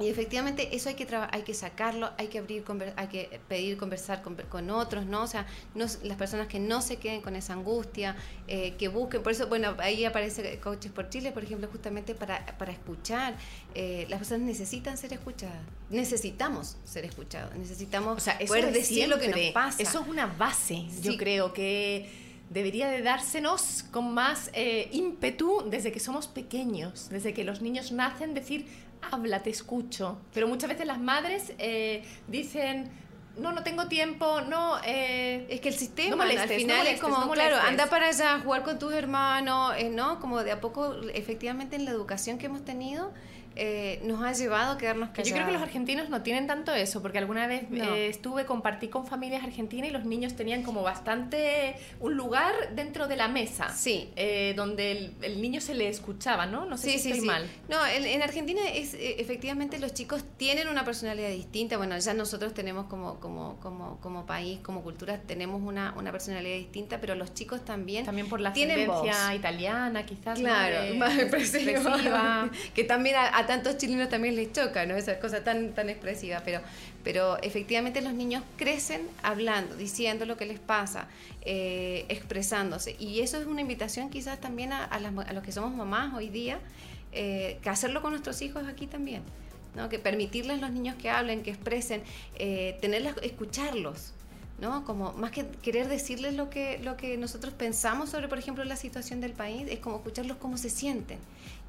Y efectivamente eso hay que hay que sacarlo, hay que abrir, hay que pedir conversar con, otros, ¿no? O sea, las personas que no se queden con esa angustia, eh, que busquen, por eso, bueno, ahí aparece Coaches por Chile, por ejemplo, justamente para, para escuchar. Eh, las personas necesitan ser escuchadas, necesitamos ser escuchados, necesitamos o sea, poder decir lo que nos pasa. Eso es una base, yo creo que debería de dársenos con más eh, ímpetu desde que somos pequeños, desde que los niños nacen, decir, habla, te escucho. Pero muchas veces las madres eh, dicen, no, no tengo tiempo, no... Eh, es que el sistema al final es como, claro, anda para allá, jugar con tus hermanos, eh, ¿no? Como de a poco, efectivamente en la educación que hemos tenido, eh, nos ha llevado a quedarnos callados. Yo creo que los argentinos no tienen tanto eso, porque alguna vez eh, estuve, compartí con familias argentinas y los niños tenían como bastante un lugar dentro de la mesa. Sí. Eh, donde el, niño se le escuchaba, ¿no? No sé si estoy mal. No, en, Argentina es efectivamente los chicos tienen una personalidad distinta. Bueno, ya nosotros tenemos como, como, como, como país, como cultura, tenemos una, una personalidad distinta, pero los chicos también. También por la ascendencia italiana, quizás. Claro, más [LAUGHS] expresiva. que también a, tantos chilenos también les choca, ¿no? Esa cosa tan, tan expresiva. Pero, pero efectivamente los niños crecen hablando, diciendo lo que les pasa, eh, expresándose. Y eso es una invitación quizás también a, los que somos mamás hoy día, eh, que hacerlo con nuestros hijos aquí también. ¿no? que permitirles a los niños que hablen, que expresen, eh, tenerlos, escucharlos, ¿no? Como más que querer decirles lo que, lo que nosotros pensamos sobre, por ejemplo, la situación del país, es como escucharlos cómo se sienten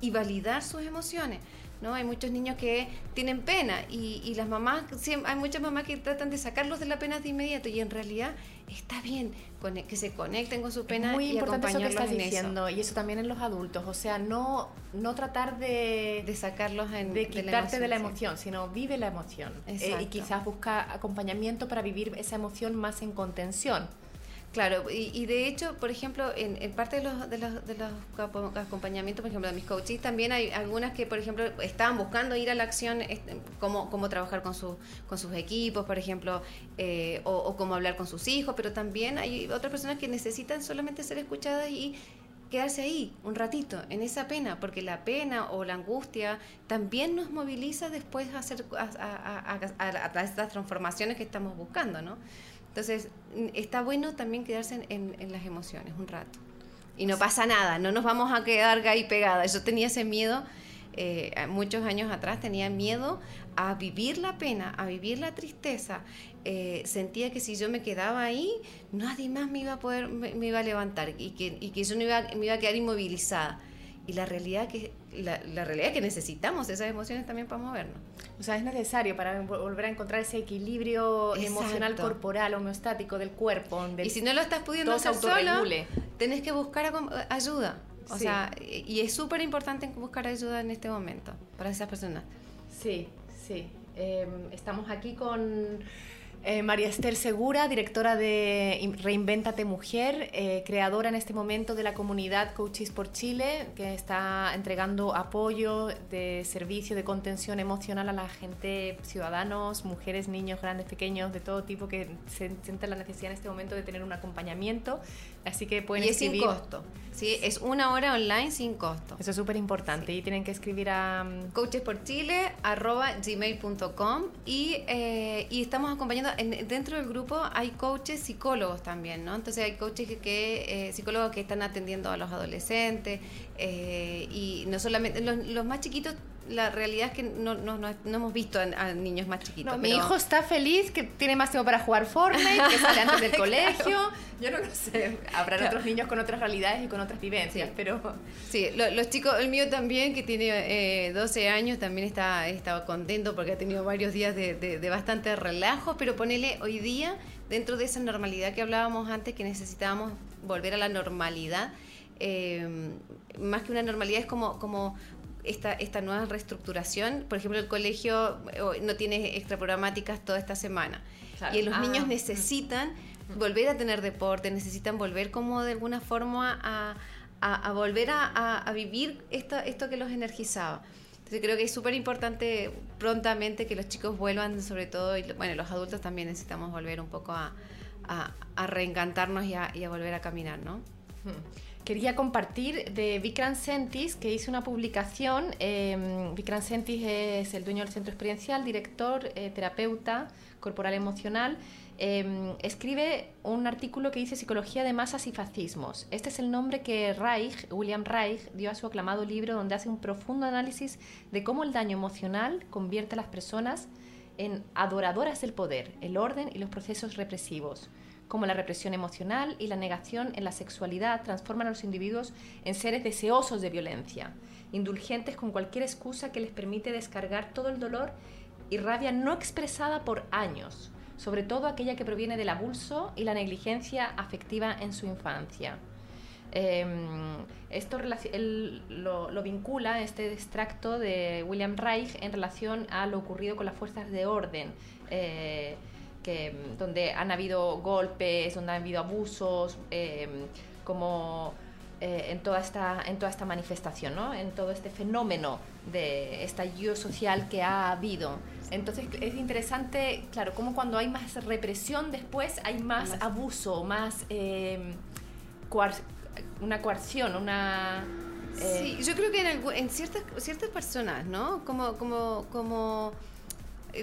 y validar sus emociones. ¿No? Hay muchos niños que tienen pena y, y las mamás, hay muchas mamás que tratan de sacarlos de la pena de inmediato y en realidad está bien que se conecten con su pena muy y importante eso que estás diciendo y eso también en los adultos o sea no no tratar de de sacarlos en, de quitarte de la emoción, sino vive la emoción eh, y quizás busca acompañamiento para vivir esa emoción más en contención Claro, y, de hecho, por ejemplo, en, parte de los, de, los, de los acompañamientos, por ejemplo, de mis coaches, también hay algunas que, por ejemplo, estaban buscando ir a la acción, este, cómo, trabajar con, su, con sus equipos, por ejemplo, eh, o, cómo hablar con sus hijos, pero también hay otras personas que necesitan solamente ser escuchadas y quedarse ahí un ratito, en esa pena, porque la pena o la angustia también nos moviliza después a hacer a, a transformaciones que estamos buscando, ¿no? Entonces, está bueno también quedarse en, las emociones un rato. Y no pasa nada, no nos vamos a quedar ahí pegadas. Yo tenía ese miedo, eh, muchos años atrás tenía miedo a vivir la pena, a vivir la tristeza. Eh, sentía que si yo me quedaba ahí, nadie más me iba a poder, me, iba a levantar y que, y que yo me iba, me iba a quedar inmovilizada. Y la realidad que la, la realidad es que necesitamos esas emociones también para movernos. O sea, es necesario para volver a encontrar ese equilibrio emocional corporal, homeostático del cuerpo. y si no lo estás pudiendo hacer solo, tenés que buscar ayuda. O sea, y es súper importante buscar ayuda en este momento para esas personas. Sí, sí. Em, estamos aquí con eh, María Esther Segura, directora de Reinventate Mujer, eh, creadora en este momento de la comunidad Coaches por Chile, que está entregando apoyo de servicio de contención emocional a la gente, ciudadanos, mujeres, niños, grandes, pequeños, de todo tipo que se sienten la necesidad en este momento de tener un acompañamiento. Así que pueden y es sin costo. Sí, es una hora online sin costo. Eso es súper importante. Y tienen que escribir a mm, coachesporchile.gmail.com y, eh, y estamos acompañando dentro del grupo hay coaches psicólogos también, ¿no? Entonces hay coaches que, eh, psicólogos que están atendiendo a los adolescentes eh, y no solamente los, más chiquitos la realidad es que no, no, no, hemos visto a, niños más chiquitos. Mi hijo está feliz, que tiene más tiempo para jugar Fortnite, que sale antes del [LAUGHS] colegio. Yo no lo sé. Habrá otros niños con otras realidades y con otras vivencias, pero... Sí, los chicos, el mío también, que tiene eh, 12 años, también está, estaba contento porque ha tenido varios días de, de, bastante relajo, pero ponele hoy día, dentro de esa normalidad que hablábamos antes, que necesitábamos volver a la normalidad, eh, más que una normalidad es como, como esta, esta nueva reestructuración. Por ejemplo, el colegio eh, no tiene extraprogramáticas toda esta semana. Y los niños ah. necesitan volver a tener deporte, necesitan volver como de alguna forma a, a, volver a, vivir esto, esto que los energizaba. Entonces creo que es súper importante prontamente que los chicos vuelvan, sobre todo, y bueno, los adultos también necesitamos volver un poco a, reencantarnos y a, volver a caminar, ¿no? Quería compartir de Vikram Sentis, que hizo una publicación. Eh, Vikram Sentis es el dueño del centro experiencial, director, eh, terapeuta corporal emocional. Em, escribe un artículo que dice Psicología de masas y fascismos. Este es el nombre que Reich, William Reich, dio a su aclamado libro donde hace un profundo análisis de cómo el daño emocional convierte a las personas en adoradoras del poder, el orden y los procesos represivos como la represión emocional y la negación en la sexualidad transforman a los individuos en seres deseosos de violencia, indulgentes con cualquier excusa que les permite descargar todo el dolor y rabia no expresada por años, sobre todo aquella que proviene del abuso y la negligencia afectiva en su infancia. Em, esto él lo, vincula, este extracto de William Reich, en relación a lo ocurrido con las fuerzas de orden. Eh, que, donde han habido golpes, donde han habido abusos, em, como eh, en, toda esta, en toda esta manifestación, ¿no? en todo este fenómeno de estallido social que ha habido. Entonces es interesante, claro, como cuando hay más represión después hay más, abuso, más em, una coerción, una... Eh, sí, yo creo que en, en, ciertas, ciertas personas, ¿no? Como, como, como eh,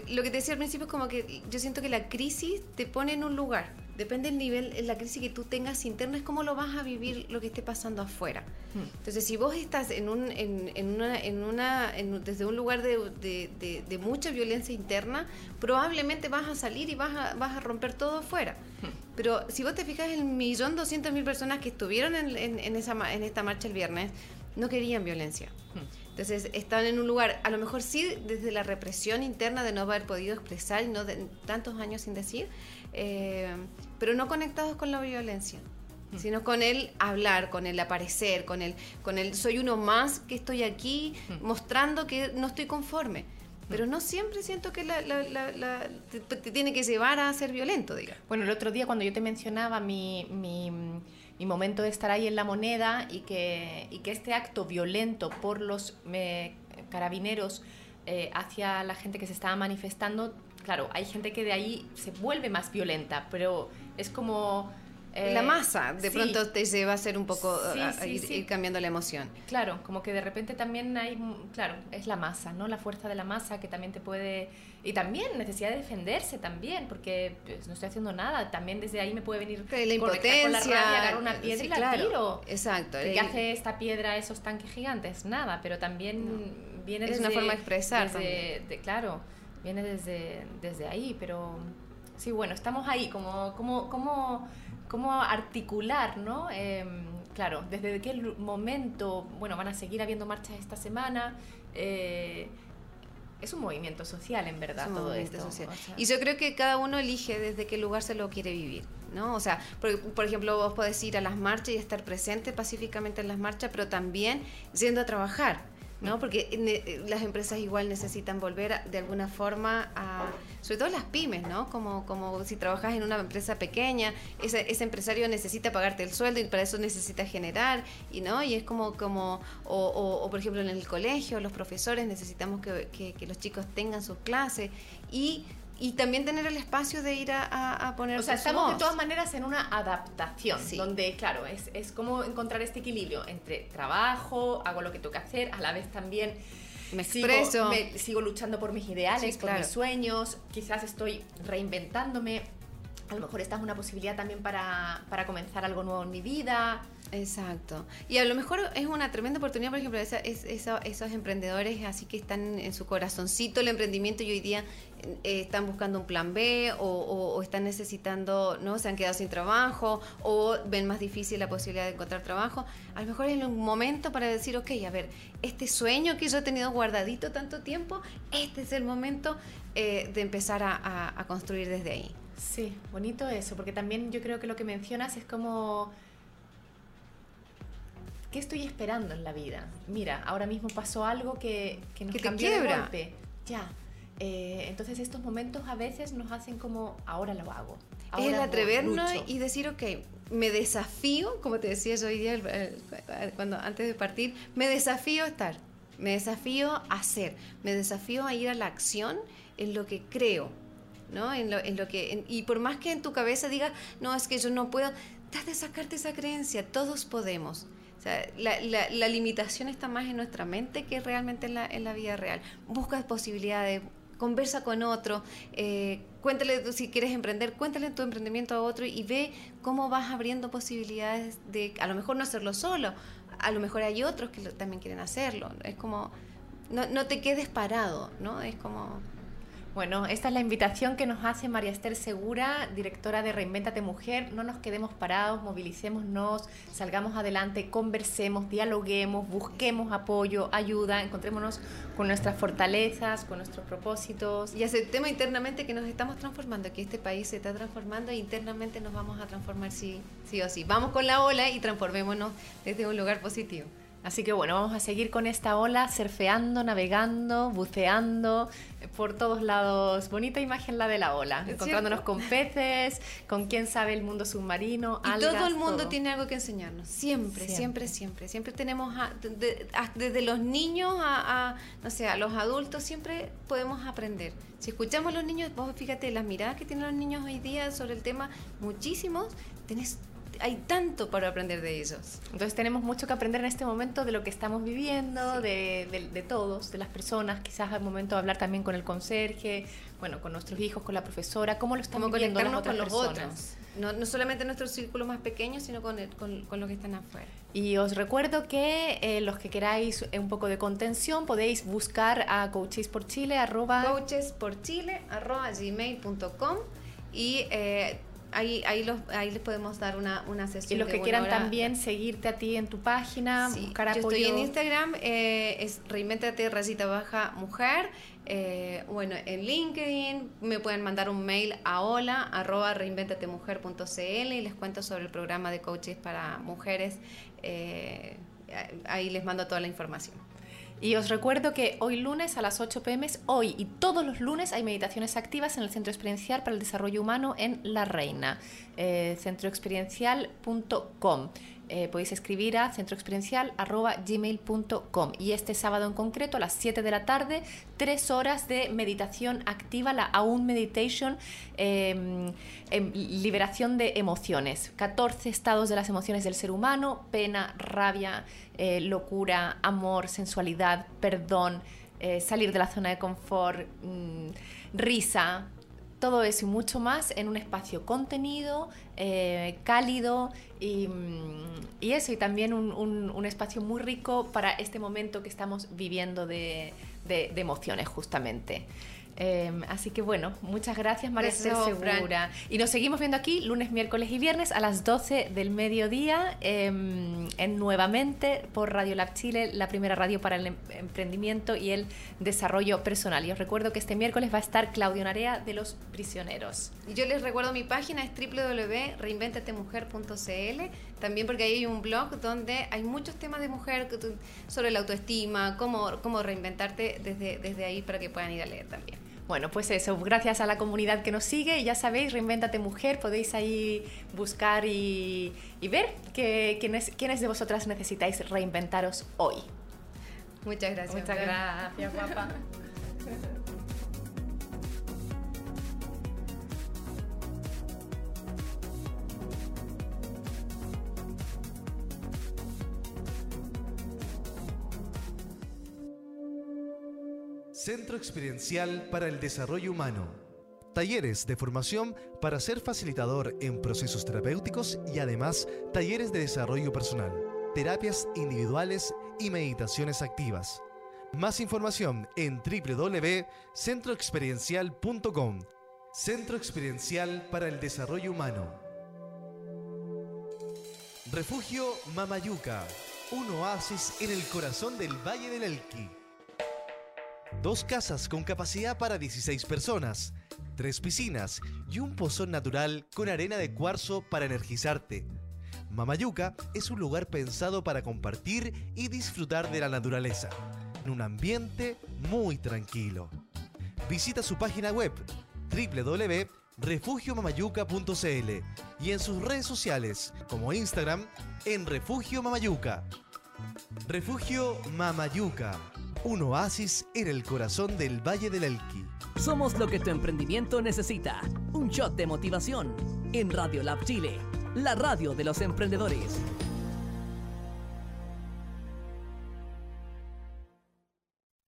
lo que te decía al principio es como que yo siento que la crisis te pone en un lugar. Depende del nivel, la crisis que tú tengas interna, es cómo lo vas a vivir lo que esté pasando afuera. Hmm. Entonces, si vos estás en un, en, en una, en una desde un lugar de, de, de, mucha violencia interna, probablemente vas a salir y vas a, vas a romper todo afuera. Hmm. Pero si vos te fijas, el millón doscientas mil personas que estuvieron en, en, esa, en esta marcha el viernes no querían violencia. Entonces están en un lugar, a lo mejor sí, desde la represión interna de no haber podido expresar y no de, tantos años sin decir, eh, pero no conectados con la violencia, mm. sino con el hablar, con el aparecer, con el, con el soy uno más que estoy aquí mm. mostrando que no estoy conforme. Pero mm. no siempre siento que la, te, tiene que llevar a ser violento, diga. Bueno, el otro día cuando yo te mencionaba mi mi momento de estar ahí en la moneda y que, este acto violento por los carabineros eh, hacia la gente que se estaba manifestando, claro, hay gente que de ahí se vuelve más violenta, pero es como la eh, masa de pronto te lleva a ser un poco a, ir, cambiando la emoción. Claro, como que de repente también hay, claro, es la masa, ¿no? La fuerza de la masa que también te puede y también necesidad de defenderse también, porque pues, no estoy haciendo nada, también desde ahí me puede venir la impotencia, con la rabia, agarrar una piedra y la tiro. Exacto. ¿Qué hace esta piedra esos tanques gigantes? Nada, pero también viene es una forma de expresar. de, claro, viene desde, desde ahí, pero sí, bueno, estamos ahí, como, como, como cómo articular, ¿no? Em, claro, desde qué momento, bueno, van a seguir habiendo marchas esta semana. Eh, es un movimiento social, en verdad, todo esto. Social. y yo creo que cada uno elige desde qué lugar se lo quiere vivir, ¿no? O sea, por, por, ejemplo, vos podés ir a las marchas y estar presente pacíficamente en las marchas, pero también yendo a trabajar ¿no? Porque eh, las empresas igual necesitan volver de alguna forma a, sobre todo las pymes, ¿no? Como, como si trabajas en una empresa pequeña, ese, ese empresario necesita pagarte el sueldo y para eso necesita generar, y no, y es como, como o, por ejemplo en el colegio, los profesores necesitamos que, que, que los chicos tengan sus clases y y también tener el espacio de ir a, a, poner. O sea, estamos de todas maneras en una adaptación, donde, claro, es, es como encontrar este equilibrio entre trabajo, hago lo que tengo que hacer, a la vez también me expreso. Sigo, sigo luchando por mis ideales, por mis sueños, quizás estoy reinventándome. A lo mejor esta es una posibilidad también para, para comenzar algo nuevo en mi vida. Exacto. Y a lo mejor es una tremenda oportunidad, por ejemplo, esa, es, esos emprendedores así que están en su corazoncito el emprendimiento y hoy día eh, están buscando un plan B o, están necesitando, ¿no? Se han quedado sin trabajo o ven más difícil la posibilidad de encontrar trabajo. A lo mejor es un momento para decir, ok, a ver, este sueño que yo he tenido guardadito tanto tiempo, este es el momento eh, de empezar a construir desde ahí. Sí, bonito eso, porque también yo creo que lo que mencionas es como ¿qué estoy esperando en la vida? Mira, ahora mismo pasó algo que, que nos cambió de golpe. Ya. Eh, entonces estos momentos a veces nos hacen como, ahora lo hago. es el atrevernos y decir, ok, me desafío, como te decía yo hoy día cuando, antes de partir, me desafío a estar, me desafío a hacer, me desafío a ir a la acción en lo que creo, ¿no? En lo, en lo que, y por más que en tu cabeza diga, no, es que yo no puedo, te de sacarte esa creencia, todos podemos. O sea, la, la, limitación está más en nuestra mente que realmente en la, en la vida real. Busca posibilidades, conversa con otro, eh, cuéntale si quieres emprender, cuéntale tu emprendimiento a otro y ve cómo vas abriendo posibilidades de a lo mejor no hacerlo solo, a lo mejor hay otros que también quieren hacerlo. Es como, no, no te quedes parado, ¿no? Es como... Bueno, esta es la invitación que nos hace María Esther Segura, directora de Reinventate Mujer. No nos quedemos parados, movilicémonos, salgamos adelante, conversemos, dialoguemos, busquemos apoyo, ayuda, encontrémonos con nuestras fortalezas, con nuestros propósitos. Y aceptemos internamente que nos estamos transformando, que este país se está transformando e internamente nos vamos a transformar sí, sí o sí. Vamos con la ola y transformémonos desde un lugar positivo. Así que bueno, vamos a seguir con esta ola, surfeando, navegando, buceando eh, por todos lados. Bonita imagen la de la ola, encontrándonos con peces, con quién sabe el mundo submarino. Y todo el mundo tiene algo que enseñarnos, siempre, siempre, siempre. Siempre, tenemos, desde los niños a, no sé, a los adultos, siempre podemos aprender. Si escuchamos a los niños, vos fíjate las miradas que tienen los niños hoy día sobre el tema, muchísimos, tenés hay tanto para aprender de ellos. Entonces tenemos mucho que aprender en este momento de lo que estamos viviendo, de, de, todos, de las personas, quizás al momento de hablar también con el conserje, bueno, con nuestros hijos, con la profesora, cómo lo estamos viviendo las otras con los otros. No, no, solamente nuestro círculo más pequeño, sino con, el, con, con los que están afuera. Y os recuerdo que eh, los que queráis un poco de contención podéis buscar a Coaches por Chile, arroba... Arroba gmail.com y eh, Ahí, ahí, los, ahí les podemos dar una, una sesión. Y los que quieran también seguirte a ti en tu página, buscar apoyo. Yo estoy en Instagram, eh, es reinventate rayita baja mujer. Eh, bueno, en LinkedIn me pueden mandar un mail a hola arroba reinventatemujer.cl y les cuento sobre el programa de coaches para mujeres. Eh, ahí les mando toda la información. Y os recuerdo que hoy lunes a las 8 pm, hoy y todos los lunes hay meditaciones activas en el Centro Experiencial para el Desarrollo Humano en La Reina, eh, centroexperiencial.com. Eh, podéis escribir a centroexperiencial.gmail.com y este sábado en concreto a las 7 de la tarde, tres horas de meditación activa, la Aún Meditation, em, em, liberación de emociones, 14 estados de las emociones del ser humano, pena, rabia, eh, locura, amor, sensualidad, perdón, eh, salir de la zona de confort, mm, risa, todo eso y mucho más en un espacio contenido, eh, cálido mm, y, eso, y también un, espacio muy rico para este momento que estamos viviendo de emociones justamente. Em, así que bueno, muchas gracias María Segura. Y nos seguimos viendo aquí lunes, miércoles y viernes a las 12 del mediodía em, en nuevamente por Radio Lab Chile, la primera radio para el em, emprendimiento y el desarrollo personal. Y os recuerdo que este miércoles va a estar Claudio Narea de Los Prisioneros. Y yo les recuerdo mi página es www.reinventatemujer.cl también porque ahí hay un blog donde hay muchos temas de mujer sobre la autoestima, cómo, cómo reinventarte desde, desde ahí para que puedan ir a leer también. Bueno, pues eso, gracias a la comunidad que nos sigue, ya sabéis, Reinventate Mujer, podéis ahí buscar y, ver que, quiénes, quiénes de vosotras necesitáis reinventaros hoy. Muchas gracias. Muchas gracias, papá. [LAUGHS] Centro Experiencial para el Desarrollo Humano. Talleres de formación para ser facilitador en procesos terapéuticos y además talleres de desarrollo personal, terapias individuales y meditaciones activas. Más información en www.centroexperiencial.com. Centro Experiencial para el Desarrollo Humano. Refugio Mamayuca, un oasis en el corazón del Valle del Elqui Dos casas con capacidad para 16 personas, tres piscinas y un pozón natural con arena de cuarzo para energizarte. Mamayuca es un lugar pensado para compartir y disfrutar de la naturaleza, en un ambiente muy tranquilo. Visita su página web www.refugiomamayuca.cl y en sus redes sociales como Instagram en Refugio Mamayuca. Refugio Mamayuca un oasis en el corazón del Valle del Elqui. Somos lo que tu emprendimiento necesita. Un shot de motivación en Radio Lab Chile, la radio de los emprendedores.